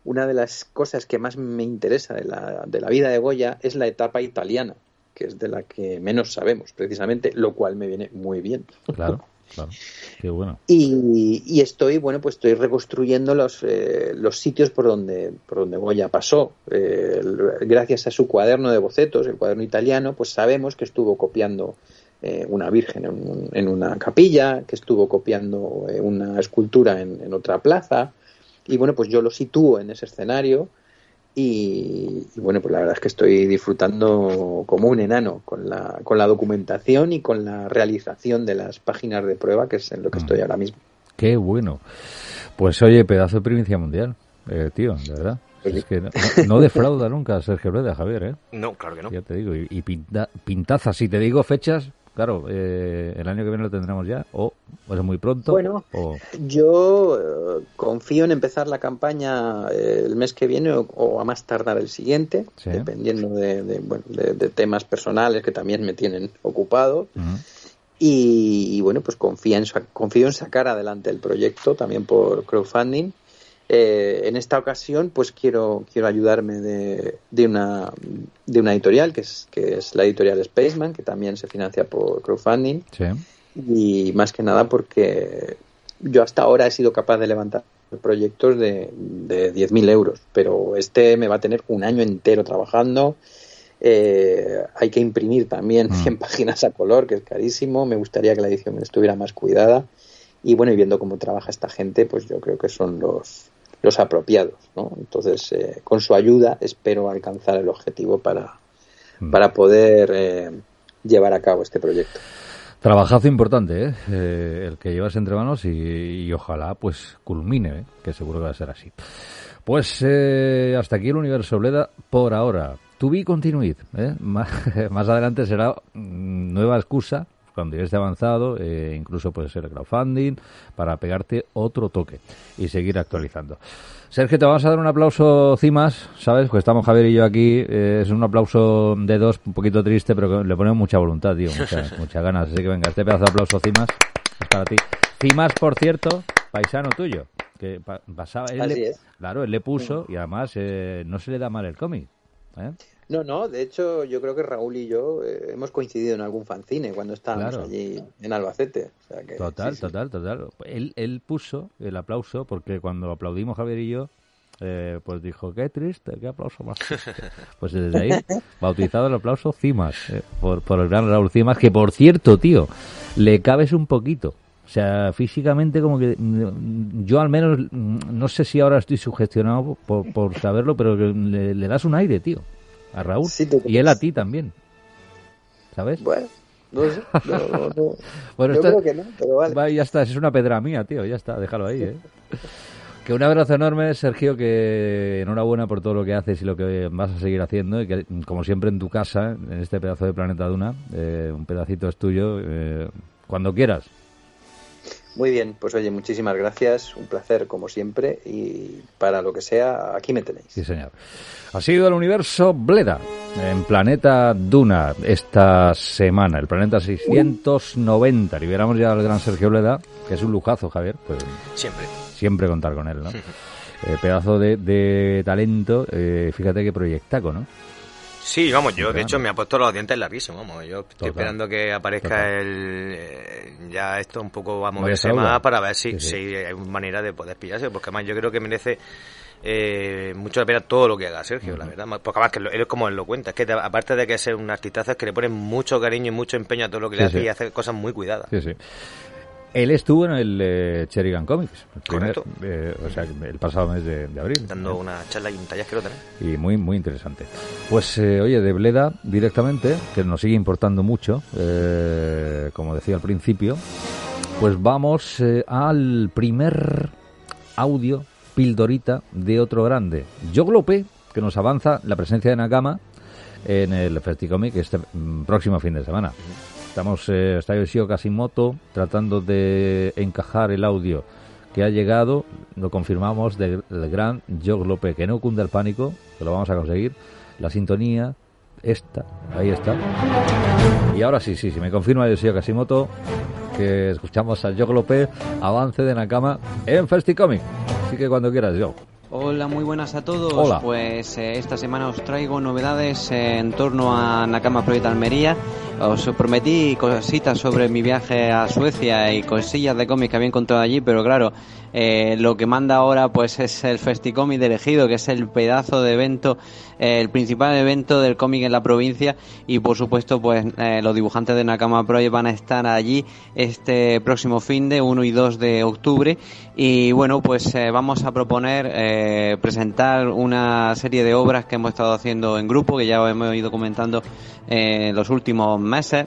una de las cosas que más me interesa de la, de la vida de Goya es la etapa italiana que es de la que menos sabemos, precisamente, lo cual me viene muy bien. Claro. Claro. Qué bueno. Y, estoy, bueno, pues estoy reconstruyendo los, eh, los sitios por donde, por donde Goya pasó. Eh, gracias a su cuaderno de bocetos, el cuaderno italiano, pues sabemos que estuvo copiando eh, una virgen en, una capilla, que estuvo copiando una escultura en, en, otra plaza. Y bueno, pues yo lo sitúo en ese escenario y, bueno, pues la verdad es que estoy disfrutando como un enano con la, con la documentación y con la realización de las páginas de prueba, que es en lo que estoy mm. ahora mismo. Qué bueno. Pues oye, pedazo de provincia mundial, eh, tío, de verdad. Es que no, defrauda nunca a Sergio Rueda, Javier, ¿eh? No, claro que no. Ya te digo, y, pintaza, si te digo fechas, claro, eh, el año que viene lo tendremos ya, o, o es muy pronto. Bueno, o... yo eh, confío en empezar la campaña eh, el mes que viene o, o a más tardar el siguiente, Sí. dependiendo de, de, bueno, de- de temas personales que también me tienen ocupado. Y, y, bueno, pues confío en, confío en sacar adelante el proyecto también por crowdfunding. Eh, en esta ocasión, pues quiero, quiero ayudarme de, de, una, de una editorial, que es, que es la editorial Spaceman, que también se financia por crowdfunding. Sí. Y más que nada porque yo hasta ahora he sido capaz de levantar proyectos de, de 10.000 euros, pero este me va a tener un año entero trabajando. Eh, hay que imprimir también Mm. 100 páginas a color, que es carísimo. Me gustaría que la edición estuviera más cuidada. Y bueno, y viendo cómo trabaja esta gente, pues yo creo que son los, los apropiados, ¿no? Entonces, eh, con su ayuda espero alcanzar el objetivo para, Mm. para poder eh, llevar a cabo este proyecto. Trabajazo importante, ¿eh? Eh, el que llevas entre manos y, y ojalá pues culmine, que seguro que va a ser así. Pues hasta aquí el universo Bleda por ahora. To be continued. ¿eh? Más, más adelante será mm, nueva excusa cuando ya esté avanzado, eh, incluso puede ser el crowdfunding, para pegarte otro toque y seguir actualizando. Sergio, te vamos a dar un aplauso cimas, ¿sabes? Pues estamos Javier y yo aquí, eh, es un aplauso de dos, un poquito triste, pero que le ponemos mucha voluntad, tío, muchas, muchas ganas. Así que venga, este pedazo de aplauso cimas es para ti. Cimas, por cierto, paisano tuyo, que pa- pasaba, él Así le- es. claro, él le puso y además eh, no se le da mal el cómic. ¿eh? No, no, de hecho yo creo que Raúl y yo eh, hemos coincidido en algún fanzine cuando estábamos Claro. allí en Albacete. O sea que, Total, sí, sí. total, total. Él, él puso el aplauso porque cuando aplaudimos Javier y yo, eh, pues dijo, qué triste, qué aplauso más triste. Pues desde ahí, bautizado el aplauso Cimas, eh, por, por el gran Raúl Cimas, que por cierto, tío, le cabes un poquito. O sea, físicamente como que mm, yo al menos, mm, no sé si ahora estoy sugestionado por, por saberlo, pero le, le das un aire, tío, a Raúl. Sí, y él a ti también. ¿Sabes? Bueno, no sé. no, no, no. Bueno, yo creo que no, pero vale. Va, ya está, es una pedra mía, tío, ya está, déjalo ahí, ¿eh? Que un abrazo enorme, Sergio, que enhorabuena por todo lo que haces y lo que vas a seguir haciendo y que, como siempre, en tu casa, en este pedazo de Planeta Duna, eh, un pedacito es tuyo, eh, cuando quieras. Muy bien, pues oye, muchísimas gracias, un placer como siempre y para lo que sea, aquí me tenéis. Sí, señor. Ha sido el universo Bleda, en Planeta Duna, esta semana, el planeta 690. Liberamos ya al gran Sergio Bleda, que es un lujazo, Javier, pues Siempre. siempre contar con él, ¿no? Eh, pedazo de, de talento, eh, fíjate qué proyectaco, ¿no? Sí, vamos, yo de hecho me ha puesto los dientes larguísimos, vamos. Yo estoy Total. esperando que aparezca Total. el. eh, ya esto un poco va a moverse más para ver si, Sí, sí. si hay manera de poder pillarse, porque además yo creo que merece eh, mucho la pena todo lo que haga Sergio, la verdad. Porque además que lo- él es como él lo cuenta, es que te- aparte de que es un artistazo, es que le pone mucho cariño y mucho empeño a todo lo que Sí, le hace sí. y hace cosas muy cuidadas. Sí, sí. Él estuvo en el eh, Comics, el primer- Correcto. eh, o sea, el pasado mes de, de abril. Dando una charla y un taller que lo tenés. y muy muy interesante. Pues eh, oye, de Bleda directamente, que nos sigue importando mucho, eh, como decía al principio, pues vamos eh, al primer audio pildorita de otro grande, Yoglope, que nos avanza la presencia de Nakama en el Festicomic este mm, próximo fin de semana. Estamos, eh, está Yoshio Kasimoto tratando de encajar el audio que ha llegado, lo confirmamos del gran Jog Lope, que no cunda el pánico, que lo vamos a conseguir. La sintonía, esta, ahí está. Y ahora sí, sí, sí, me confirma Yoshio Kasimoto que escuchamos a Jog Lope, avance de Nakama en Festicomic. Así que cuando quieras, yo. Hola, muy buenas a todos. Hola. Pues eh, esta semana os traigo novedades eh, en torno a Nakama Project Almería. Os prometí cositas sobre mi viaje a Suecia y cosillas de cómics que había encontrado allí, pero claro, eh, lo que manda ahora pues es el Festicomic de Elegido, que es el pedazo de evento, eh, el principal evento del cómic en la provincia y por supuesto pues eh, los dibujantes de Nakama Project van a estar allí este próximo fin de 1 y 2 de octubre y bueno pues eh, vamos a proponer eh, presentar una serie de obras que hemos estado haciendo en grupo que ya hemos ido comentando eh, en los últimos meses.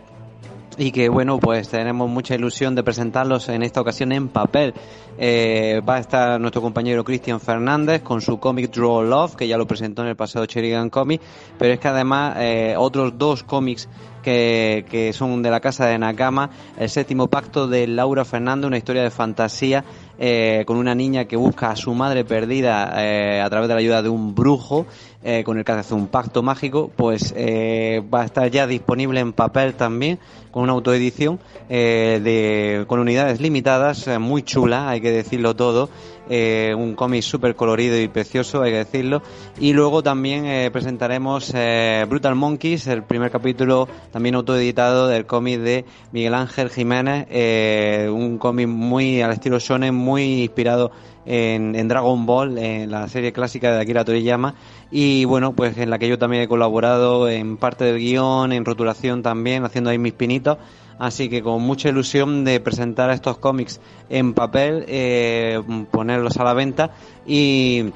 Y que bueno pues tenemos mucha ilusión de presentarlos en esta ocasión en papel. Va a estar nuestro compañero Cristian Fernández con su cómic Draw Love que ya lo presentó en el pasado Sheridan Comic pero es que además otros dos cómics que, que, son de la casa de Nakama, El séptimo pacto de Laura Fernando, una historia de fantasía eh, con una niña que busca a su madre perdida eh, a través de la ayuda de un brujo eh, con el que hace un pacto mágico, pues va a estar ya disponible en papel también, con una autoedición, de, con unidades limitadas, muy chula, hay que decirlo todo, eh, un cómic súper colorido y precioso, hay que decirlo, y luego también eh, presentaremos eh, Brutal Monkeys, el primer capítulo también autoeditado del cómic de Miguel Ángel Jiménez, un cómic muy al estilo shonen, muy inspirado en, en, Dragon Ball, en la serie clásica de Akira Toriyama, y bueno, pues en la que yo también he colaborado en parte del guion, en rotulación también, haciendo ahí mis pinitos. Así que con mucha ilusión de presentar estos cómics en papel, eh, ponerlos a la venta y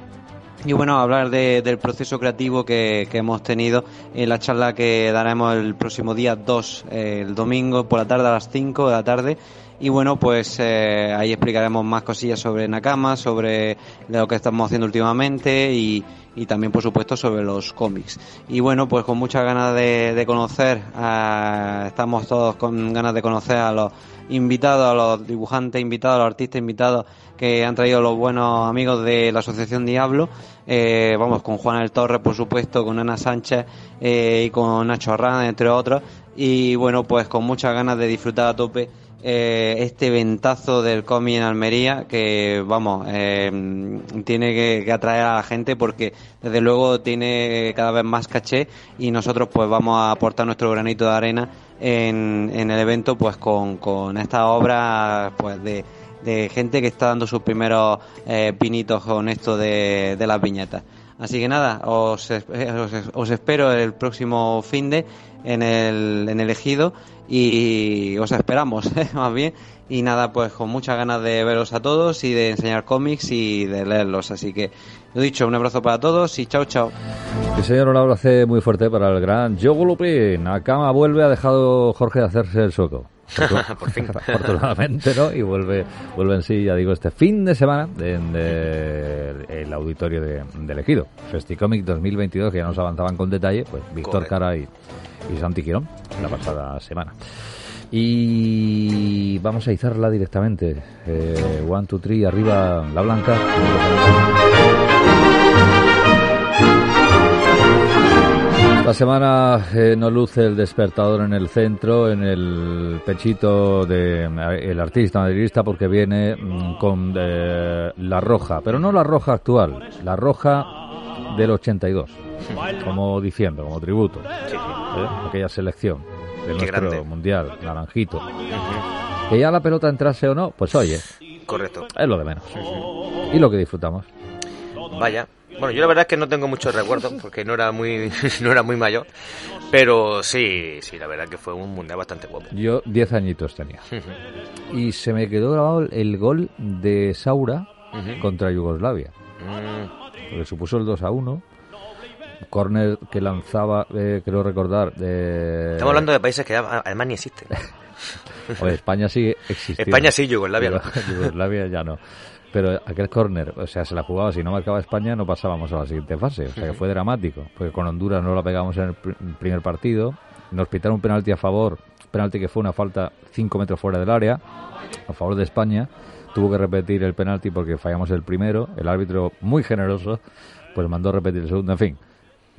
y bueno, hablar de, del proceso creativo que, que, hemos tenido en la charla que daremos el próximo día 2, eh, el domingo por la tarde a las 5 de la tarde. Y bueno, pues eh, ahí explicaremos más cosillas sobre Nakama, sobre lo que estamos haciendo últimamente y, y también, por supuesto, sobre los cómics. Y bueno, pues con muchas ganas de, de conocer, a, estamos todos con ganas de conocer a los invitados, a los dibujantes invitados, a los artistas invitados que han traído los buenos amigos de la Asociación Diablo. Eh, vamos, con Juan El Torre, por supuesto, con Ana Sánchez eh, y con Nacho Arran, entre otros. Y bueno, pues con muchas ganas de disfrutar a tope eh, este ventazo del cómic en Almería que vamos eh, tiene que, atraer a la gente porque desde luego tiene cada vez más caché y nosotros pues vamos a aportar nuestro granito de arena en, en el evento pues con, con esta obra pues de, de gente que está dando sus primeros eh, pinitos con esto de, de las viñetas. Así que nada os, os, os espero el próximo fin de en el, en el ejido y os esperamos, ¿eh? más bien. Y nada, pues con muchas ganas de veros a todos y de enseñar cómics y de leerlos. Así que, lo dicho, un abrazo para todos y chao, chao. Sí, señor, un abrazo muy fuerte para el gran Yogo Lupin. A cama vuelve, ha dejado Jorge de hacerse el sueco. Por fin. Afortunadamente, ¿no? Y vuelve, vuelve en sí, ya digo, este fin de semana en el auditorio de, de Ejido. Festicomic 2022, que ya nos avanzaban con detalle, pues Víctor Cara y, y Santi Quirón la pasada semana. Y vamos a izarla directamente. Eh, one, two, three, arriba la blanca. Esta semana eh, nos luce el despertador en el centro, en el pechito del de, el artista madridista, porque viene mm, con eh, la roja, pero no la roja actual, la roja del 82, como diciendo, como tributo, sí, sí. ¿eh? aquella selección del nuestro grande. mundial, naranjito. Uh -huh. Que ya la pelota entrase o no, pues oye. Correcto. Es lo de menos. Y lo que disfrutamos. Vaya. Bueno, yo la verdad es que no tengo muchos recuerdos porque no era muy no era muy mayor, pero sí, sí, la verdad que fue un mundial bastante guapo. Yo 10 añitos tenía. Uh -huh. Y se me quedó grabado el gol de Saura contra Yugoslavia. Mm. Porque supuso el 2 a 1 corner que lanzaba, eh, creo recordar. Eh... Estamos hablando de países que además ni existen. Oye, España sigue existiendo. España sí, Yugoslavia no. Yugoslavia ya no. Pero aquel córner, o sea, se la jugaba, si no marcaba España no pasábamos a la siguiente fase. O sea, que fue dramático. Porque con Honduras no la pegamos en el primer partido. Nos pitaron un penalti a favor, penalti que fue una falta 5 metros fuera del área, a favor de España. Tuvo que repetir el penalti porque fallamos el primero. El árbitro, muy generoso, pues mandó repetir el segundo. En fin,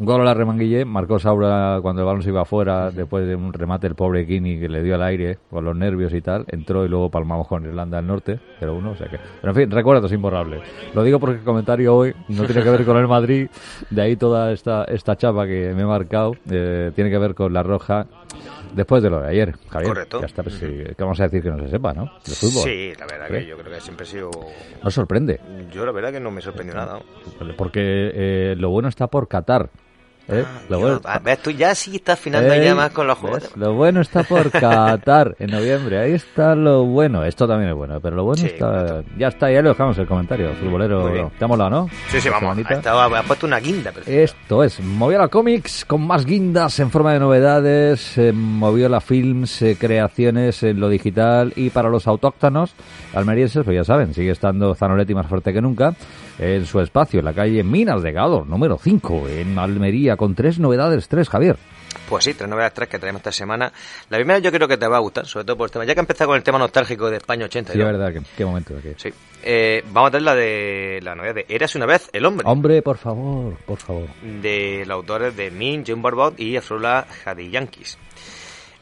un gol a la remanguille, marcó Saura cuando el balón se iba afuera, después de un remate el pobre Kini que le dio al aire con los nervios y tal, entró y luego palmamos con Irlanda del Norte, pero uno, o sea que... Pero en fin, recuerdos imborrables. Lo digo porque el comentario hoy no tiene que ver con el Madrid, de ahí toda esta, esta chapa que me he marcado, eh, tiene que ver con la roja después de lo de ayer, Javier. Correcto. Ya está, pues, ¿qué vamos a decir que no se sepa, no? De fútbol. Sí, la verdad ¿Eh? que yo creo que siempre ha sido... ¿No sorprende? Yo la verdad que no me sorprendió nada. Porque eh, lo bueno está por Qatar ¿Eh? Ah, Lo bueno- a ver, tú ya sí estás afinando ya más con los ¿ves? juegos. Lo bueno está por Qatar en noviembre. Ahí está lo bueno. Esto también es bueno, pero lo bueno Sí, está. Ya está, ya le dejamos el comentario. Futbolero, te ha molado, ¿no? Sí, sí, vamos. Ha, puesto una guinda. Esto es Moviola Comics con más guindas en forma de novedades, eh, Moviola Films, eh, creaciones en lo digital y para los autóctonos almerienses, pues ya saben, sigue estando Zanoletti más fuerte que nunca en su espacio en la calle Minas de Gador, número 5, en Almería, con tres novedades, tres, Javier. Pues sí, tres novedades tres que traemos esta semana. La primera yo creo que te va a gustar, sobre todo por el tema. Ya que empezado con el tema nostálgico de España 80. Sí, es verdad, que, qué momento. que- Sí. Eh, vamos a tener la de la novedad de Eras una vez el hombre. Hombre, por favor, por favor. de los autores de Min, Jim Barbot y Afrula Hadiyankis.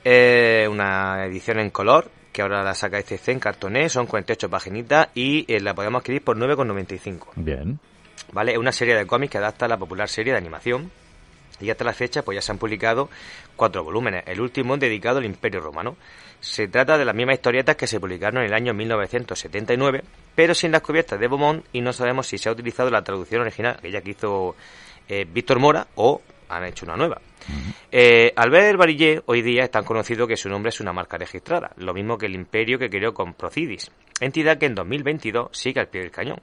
Eh, una edición en color que ahora la saca ECC en cartoné, son 48 paginitas y eh, la podemos adquirir por 9,95. Bien. ¿Vale? Es una serie de cómics que adapta a la popular serie de animación y hasta la fecha pues ya se han publicado cuatro volúmenes, el último dedicado al Imperio Romano. Se trata de las mismas historietas que se publicaron en el año 1979, pero sin las cubiertas de Beaumont y no sabemos si se ha utilizado la traducción original, aquella que hizo eh, Víctor Mora, o han hecho una nueva. Eh, Albert Barillé hoy día es tan conocido que su nombre es una marca registrada, lo mismo que el imperio que creó con Procidis, entidad que en 2022 sigue al pie del cañón.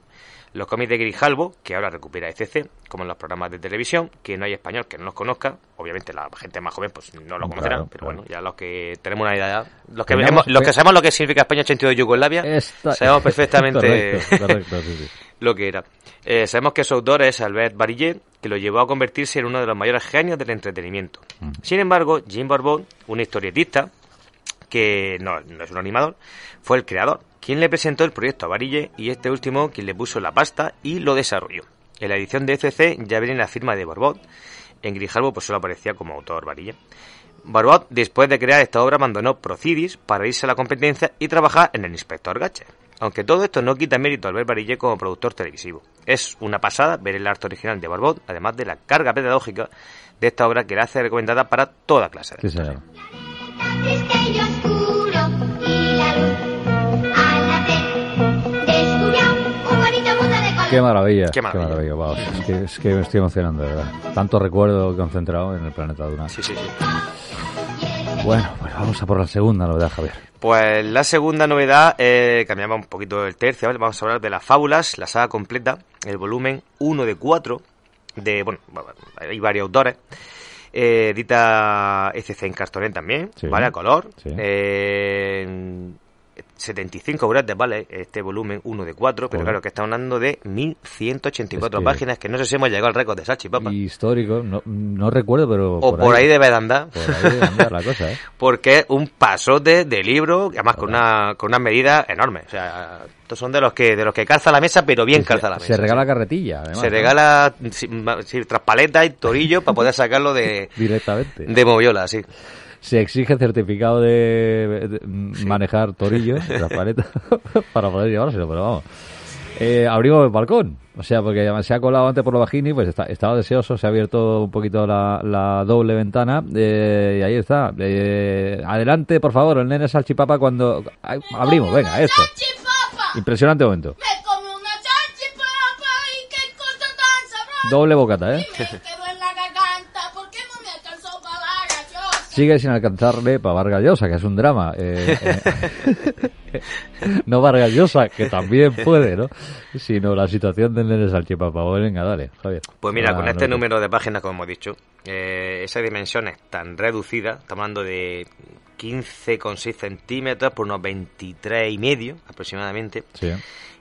Los cómics de Grijalvo, que ahora recupera ECC, como en los programas de televisión, que no hay español que no los conozca, obviamente la gente más joven pues no lo conocerá, Claro, pero claro. bueno, ya los que tenemos una idea, los que, hemos- los que sabemos lo que significa España 82 de Yugoslavia, Esta- sabemos perfectamente correcto, correcto, sí, sí. lo que era. Eh, sabemos que su autor es Albert Barillet, que lo llevó a convertirse en uno de los mayores genios del entretenimiento. Sin embargo, Jim Barbot, un historietista, que no, no es un animador, fue el creador, quien le presentó el proyecto a Barillet y este último quien le puso la pasta y lo desarrolló. En la edición de ECC ya viene la firma de Barbot, en Grijalvo pues solo aparecía como autor Barillet. Barbot, después de crear esta obra, abandonó Procidis para irse a la competencia y trabajar en el Inspector Gadget. Aunque todo esto no quita mérito a Albert Barillet como productor televisivo. Es una pasada ver el arte original de Barbot, además de la carga pedagógica de esta obra que la hace recomendada para toda clase. de Sí, Qué maravilla. Qué maravilla. wow. Es, que, es que me estoy emocionando, de verdad. Tanto recuerdo concentrado en el planeta Duna. Sí, sí, sí. Bueno, pues vamos a por la segunda novedad, Javier. Pues la segunda novedad, eh, cambiamos un poquito el tercio, ¿vale? vamos a hablar de las fábulas, la saga completa, el volumen 1 de 4, de, bueno, hay varios autores, eh, edita ECC en cartoné también, Sí. ¿vale? A color, Sí. eh, 75 euros vale este volumen 1 de 4, pero Joder. claro que estamos hablando de 1184 Es que- páginas, que no sé si hemos llegado al récord de Sachi, papá. Histórico, no, no recuerdo, pero. O por, ahí. debe de andar. Por ahí debe andar la cosa, ¿eh? porque es un pasote de libro, además con una con unas medidas enormes. O sea, estos son de los que de los que calza la mesa, pero bien calza la mesa. Se regala sí. carretilla, además. Se ¿no? regala sí, ma- sí, traspaleta y torillo para poder sacarlo de, Directamente. de moviola, sí. Se exige certificado de, de manejar torillo, transparente, para poder llevárselo, pero vamos. Eh, abrimos el balcón, o sea, porque se ha colado antes por lo bajini, pues está- estaba deseoso, se ha abierto un poquito la, la doble ventana eh, y ahí está. Eh, adelante, por favor, el nene salchipapa cuando... Ay, abrimos, venga, esto. ¡Salchipapa! Impresionante momento. Me comí una salchipapa y qué cosa tan sabrosa. Doble bocata, ¿eh? Sigue sin alcanzarle para Vargas Llosa, que es un drama. Eh, eh, no Vargas Llosa, que también puede, ¿no? Sino la situación del nene salchipapa. Pues venga, dale, Javier. Pues mira, Ah, con este no, número de páginas, como hemos dicho, eh, esa dimensión es tan reducida, estamos hablando de 15,6 centímetros por unos 23 y medio aproximadamente. Sí.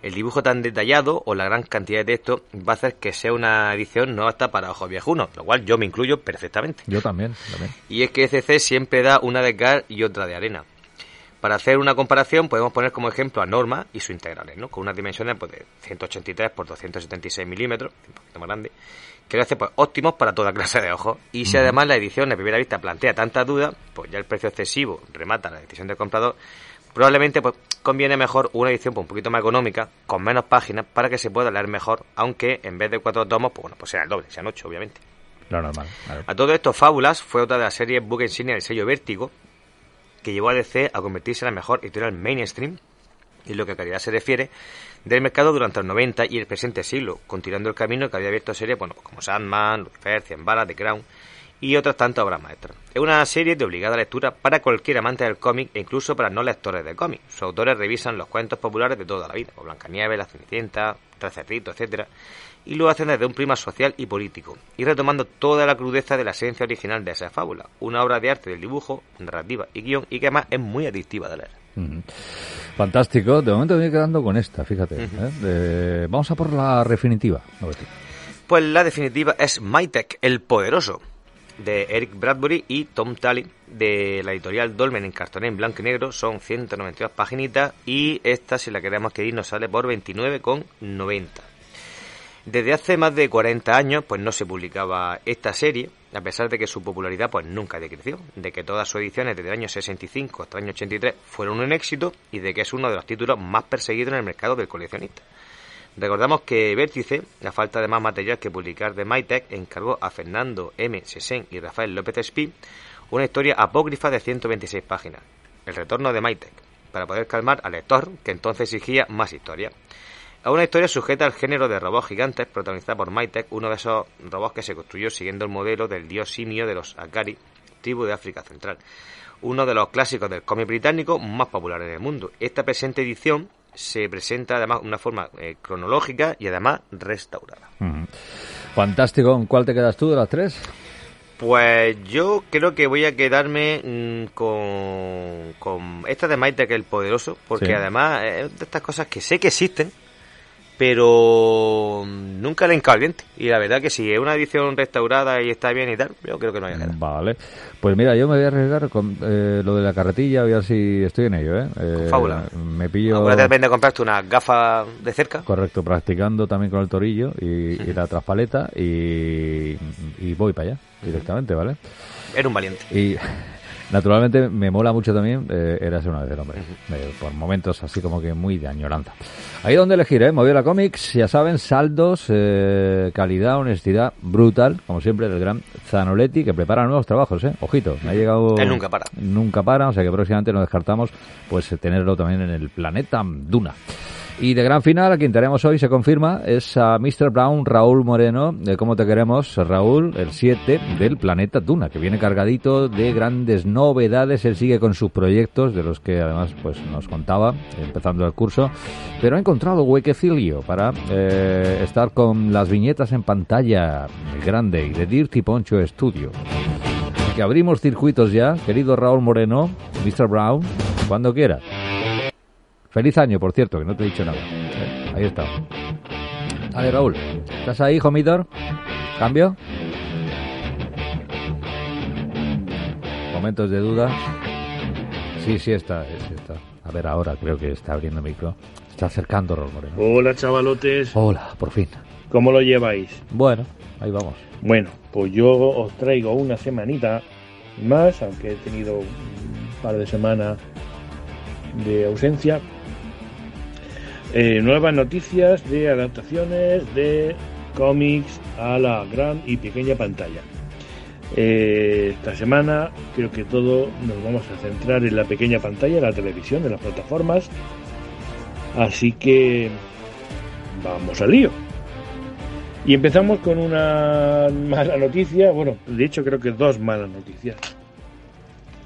El dibujo tan detallado o la gran cantidad de texto va a hacer que sea una edición no apta para ojos viejunos, lo cual yo me incluyo perfectamente. yo también, también. Y es que ECC siempre da una de cal y otra de arena. Para hacer una comparación podemos poner como ejemplo a Norma y sus integrales, ¿no? con unas dimensiones pues, de 183 por 276 milímetros, un poquito más grande, que lo hace pues, óptimos para toda clase de ojos. Y si además la edición a primera vista plantea tantas dudas, pues ya el precio excesivo remata la decisión del comprador, probablemente pues conviene mejor una edición pues, un poquito más económica, con menos páginas, para que se pueda leer mejor, aunque en vez de cuatro tomos, pues bueno, pues sea el doble, sean ocho, obviamente. Lo normal. A todo esto, Fábulas fue otra de las series book insignia del sello Vértigo, que llevó a DC a convertirse en la mejor editorial mainstream en lo que a calidad se refiere, del mercado durante los 90 y el presente siglo, continuando el camino que había abierto series bueno, como Sandman, Lucifer, Cien Balas, The Crown y otras tantas obras maestras. Es una serie de obligada lectura para cualquier amante del cómic e incluso para no lectores de cómic. Sus autores revisan los cuentos populares de toda la vida, como Blancanieves, La Cenicienta, Tres Cerditos, etcétera, y lo hacen desde un prima social y político, y retomando toda la crudeza de la esencia original de esa fábula, una obra de arte del dibujo, narrativa y guion, y que además es muy adictiva de leer. Fantástico. De momento me voy quedando con esta, fíjate. ¿eh? Vamos a por la definitiva. Pues la definitiva es MyTech, el poderoso, de Eric Bradbury y Tom Talley, de la editorial Dolmen en cartón en blanco y negro. Son 192 paginitas y esta, si la queremos que ir, nos sale por 29,90. Desde hace más de 40 años, pues no se publicaba esta serie, a pesar de que su popularidad pues nunca decreció, de que todas sus ediciones desde el año 65 hasta el año 83 fueron un éxito y de que es uno de los títulos más perseguidos en el mercado del coleccionista. Recordamos que Vértice, la falta de más material que publicar de MyTech, encargó a Fernando M. Sesen y Rafael López Espí una historia apócrifa de 126 páginas, El retorno de MyTech, para poder calmar al lector, que entonces exigía más historia. A una historia sujeta al género de robots gigantes, protagonizada por MyTech, uno de esos robots que se construyó siguiendo el modelo del dios simio de los Akari, tribu de África Central. Uno de los clásicos del cómic británico más populares en el mundo. Esta presente edición se presenta además de una forma eh, cronológica y además restaurada. Fantástico. ¿Con cuál te quedas tú de las tres? Pues yo creo que voy a quedarme mm, con, con esta de Maite, que es el poderoso, porque Sí. además es de estas cosas que sé que existen, pero mm, nunca le diente. Y la verdad que si es una edición restaurada y está bien y tal, yo creo que no hay quedar. Vale. Pues mira, yo me voy a arriesgar con eh, lo de la carretilla, voy a ver si estoy en ello, ¿eh? Eh, fábula. Me pillo... Ahora te de comprarte unas gafas de cerca. Correcto, practicando también con el torillo y, y la traspaleta y, y voy para allá directamente, ¿vale? Era un valiente. Y naturalmente me mola mucho también eh, Érase una vez el hombre, eh, por momentos así como que muy de añoranza. Ahí donde elegir, ¿eh? Moviola Comics, ya saben, saldos, eh, calidad, honestidad, brutal, como siempre, del gran Zanoletti, que prepara nuevos trabajos, ¿eh? Ojito, me ha llegado... Él nunca para. Nunca para, o sea que próximamente no descartamos pues tenerlo también en el planeta Duna. Y de gran final, a quien tenemos hoy, se confirma, es a Mr. Brown, Raúl Moreno, de Cómo te queremos, Raúl, el 7 del planeta Duna, que viene cargadito de grandes novedades. Él sigue con sus proyectos, de los que además pues nos contaba, empezando el curso, pero ha encontrado huequecillo para eh, estar con las viñetas en pantalla grande y de Dirty Poncho Studio. Que abrimos circuitos ya, querido Raúl Moreno, Mr. Brown, cuando quieras. Feliz año, por cierto, que no te he dicho nada. Eh, Ahí está. Dale, Raúl. ¿Estás ahí, Homidor? ¿Cambio? Momentos de duda. Sí, sí está, sí está. A ver, ahora creo que está abriendo micro. Está acercando Raúl Moreno. Hola chavalotes, Hola, por fin. ¿cómo lo lleváis? Bueno, ahí vamos. Bueno, pues yo os traigo una semanita más, aunque he tenido un par de semanas de ausencia. Eh, nuevas noticias de adaptaciones de cómics a la gran y pequeña pantalla. Eh, esta semana creo que todo nos vamos a centrar en la pequeña pantalla, la televisión, en las plataformas. Así que vamos al lío. Y empezamos con una mala noticia, bueno, de hecho creo que dos malas noticias.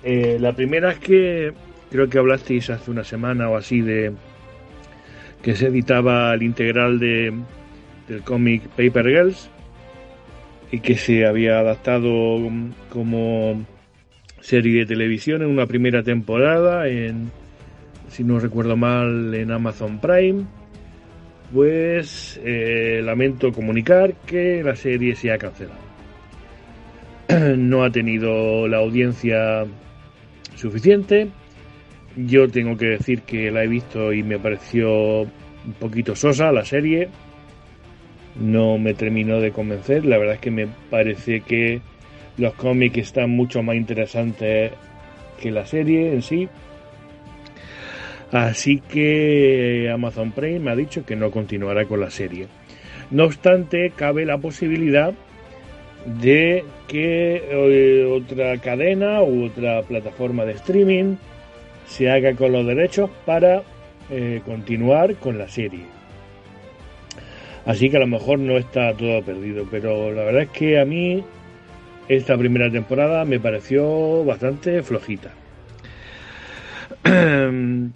Eh, la primera es que creo que hablasteis hace una semana o así de que se editaba el integral de, del cómic Paper Girls y que se había adaptado como serie de televisión en una primera temporada en si no recuerdo mal en Amazon Prime. Pues eh, lamento comunicar que la serie se ha cancelado. No ha tenido la audiencia suficiente yo tengo que decir que la he visto y me pareció un poquito sosa la serie no me terminó de convencer. La verdad es que me parece que los cómics están mucho más interesantes que la serie en sí. Así que Amazon Prime me ha dicho que no continuará con la serie. No obstante, cabe la posibilidad de que eh, otra cadena u otra plataforma de streaming se haga con los derechos para eh, continuar con la serie. Así que a lo mejor no está todo perdido, pero la verdad es que a mí esta primera temporada me pareció bastante flojita.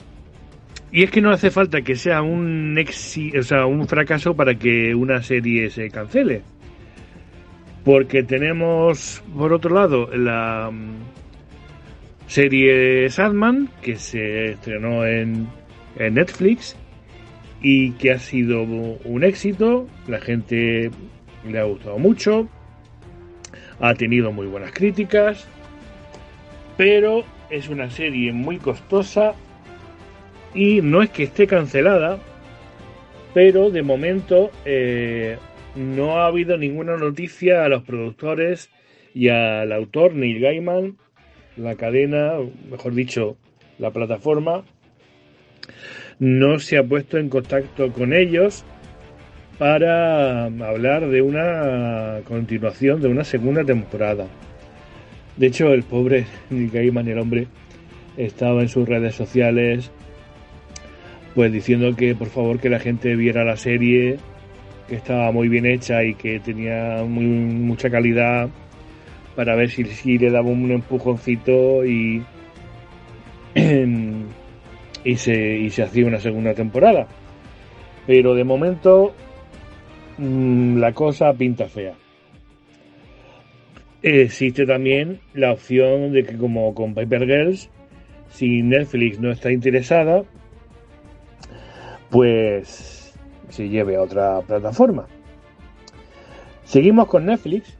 y es que no hace falta que sea un exi o sea, un fracaso para que una serie se cancele. Porque tenemos, por otro lado, la serie Sadman, que se estrenó en, en Netflix y que ha sido un éxito. La gente le ha gustado mucho, ha tenido muy buenas críticas, pero es una serie muy costosa y no es que esté cancelada, pero de momento eh, no ha habido ninguna noticia a los productores y al autor Neil Gaiman, la cadena, mejor dicho, la plataforma, no se ha puesto en contacto con ellos para hablar de una continuación, de una segunda temporada. De hecho, el pobre Neil Gaiman, el hombre, estaba en sus redes sociales pues diciendo que por favor que la gente viera la serie que estaba muy bien hecha y que tenía muy, mucha calidad para ver si, le daba un empujoncito y, y, se, y se hacía una segunda temporada. Pero de momento mm, la cosa pinta fea. Existe también la opción de que como con Paper Girls, si Netflix no está interesada, pues se lleve a otra plataforma. Seguimos con Netflix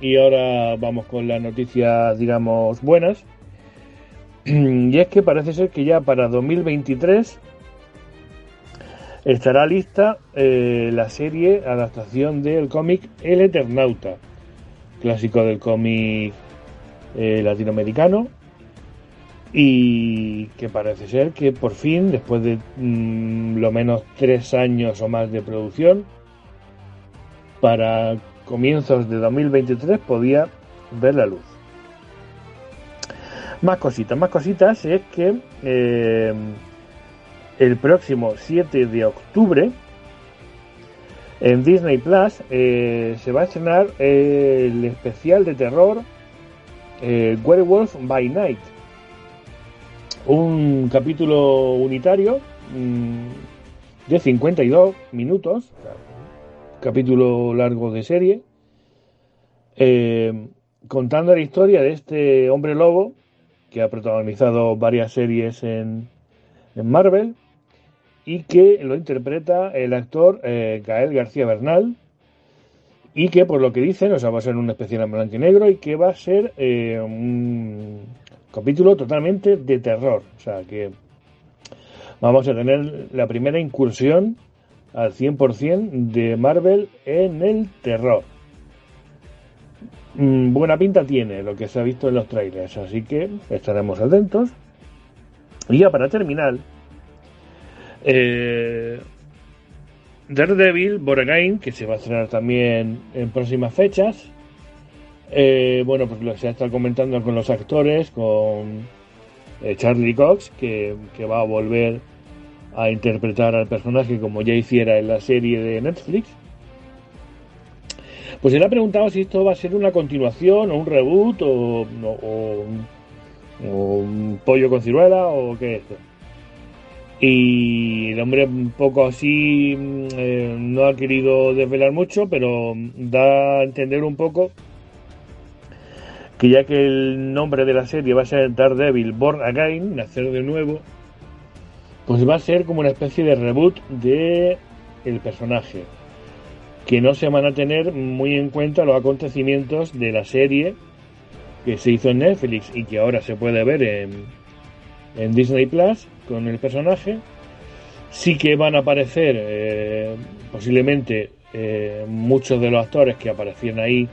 y ahora vamos con las noticias, digamos, buenas. Y es que parece ser que ya para 2023 estará lista eh, la serie adaptación del cómic El Eternauta, clásico del cómic eh, latinoamericano, y que parece ser que por fin, después de mm, lo menos tres años o más de producción, para comienzos de 2023 podía ver la luz. Más cositas, más cositas es que eh, el próximo 7 de octubre en Disney Plus eh, se va a estrenar el especial de terror eh, Werewolf by Night. Un capítulo unitario mm, de 52 minutos, capítulo largo de serie, eh, contando la historia de este hombre lobo que ha protagonizado varias series en, en Marvel y que lo interpreta el actor eh, Gael García Bernal y que por lo que dicen, o va a ser un especial en blanco y negro y que va a ser eh, un capítulo totalmente de terror. O sea que vamos a tener la primera incursión al 100% de Marvel en el terror. Mm, buena pinta tiene lo que se ha visto en los trailers, así que estaremos atentos. Y ya para terminar, eh, Daredevil, Boragain, que se va a estrenar también en próximas fechas, eh, bueno, pues lo se ha estado comentando con los actores, con eh, Charlie Cox, que, va a volver a interpretar al personaje como ya hiciera en la serie de Netflix. Pues se le ha preguntado si esto va a ser una continuación o un reboot o, un pollo con ciruela o qué es esto. Y el hombre un poco así mm, eh, no ha querido desvelar mucho, pero da a entender un poco que ya que el nombre de la serie va a ser Daredevil Born Again, nacer de nuevo, pues va a ser como una especie de reboot de el personaje, que no se van a tener muy en cuenta los acontecimientos de la serie que se hizo en Netflix y que ahora se puede ver en, en Disney Plus con el personaje. Sí que van a aparecer eh, posiblemente eh, muchos de los actores que aparecían ahí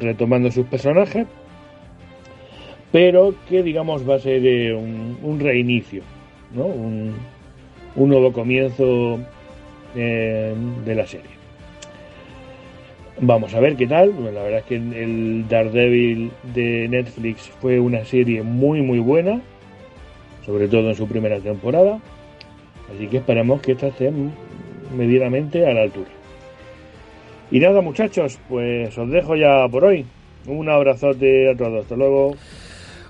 retomando sus personajes, pero que digamos va a ser eh, un, reinicio, un, nuevo comienzo eh, de la serie. Vamos a ver qué tal. la verdad es que el Daredevil de Netflix fue una serie muy muy buena, sobre todo en su primera temporada. Así que esperemos que esta esté medianamente a la altura. Y nada, muchachos, pues os dejo ya por hoy. Un abrazote a todos. Hasta luego.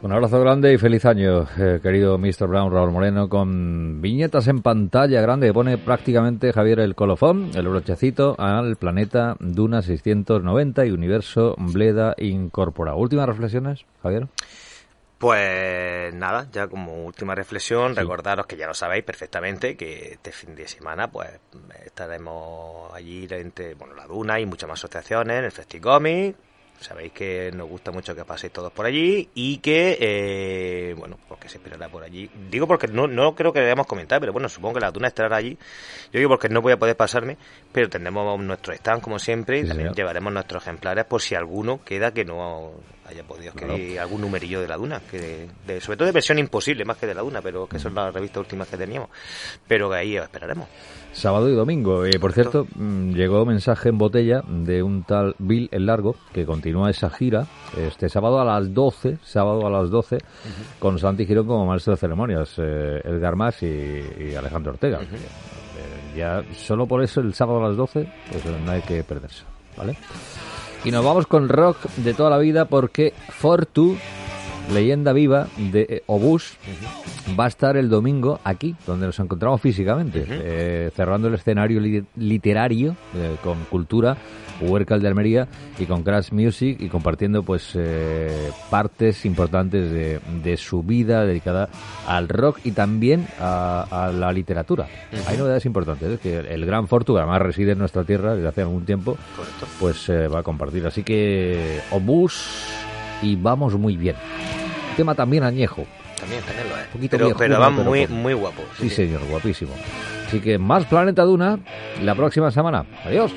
Un abrazo grande y feliz año, eh, querido Mr. Brown, Raúl Moreno, con viñetas en pantalla grande que pone prácticamente Javier el colofón, el brochecito al planeta Duna 690 y Universo Bleda Incorporado. Últimas reflexiones, Javier. Pues nada, ya como última reflexión, recordaros que ya lo sabéis perfectamente que este fin de semana pues estaremos allí entre bueno, la Duna y muchas más asociaciones, el Festicomic, sabéis que nos gusta mucho que paséis todos por allí y que, eh, bueno, porque se esperará por allí. Digo porque no, no creo que debamos comentar, pero bueno, supongo que la Duna estará allí. Yo digo porque no voy a poder pasarme, pero tendremos nuestro stand como siempre y Sí, también señor. llevaremos nuestros ejemplares por si alguno queda que no haya podido adquirir algún numerillo de la Duna, que de- sobre todo de versión imposible más que de la Duna, pero que son las revistas últimas que teníamos. Pero que ahí os esperaremos. Sábado y domingo. Eh, por cierto, mm, llegó mensaje en botella de un tal Bill el Largo que continúa esa gira este sábado a las 12, sábado a las 12, con Santi Girón como maestro de ceremonias, eh, Edgar Mas y, y Alejandro Ortega. Eh, ya solo por eso el sábado a las 12, pues no hay que perderse, ¿vale? Y nos vamos con rock de toda la vida porque Fortu, leyenda viva de eh, Obús, va a estar el domingo aquí, donde nos encontramos físicamente, eh, cerrando el escenario li- literario eh, con Cultura, Huercal de Almería y con Crash Music y compartiendo pues eh, partes importantes de, de su vida dedicada al rock y también a, a la literatura. Hay novedades importantes, es que el gran Fortu, que además reside en nuestra tierra desde hace algún tiempo, Correcto. pues va a compartir. Así que Obús y vamos muy bien. Tema también añejo. También, también lo es. Poquito pero viejo, pero van muy, muy guapos. Sí, señor, guapísimo. Así que más Planeta Duna la próxima semana. Adiós.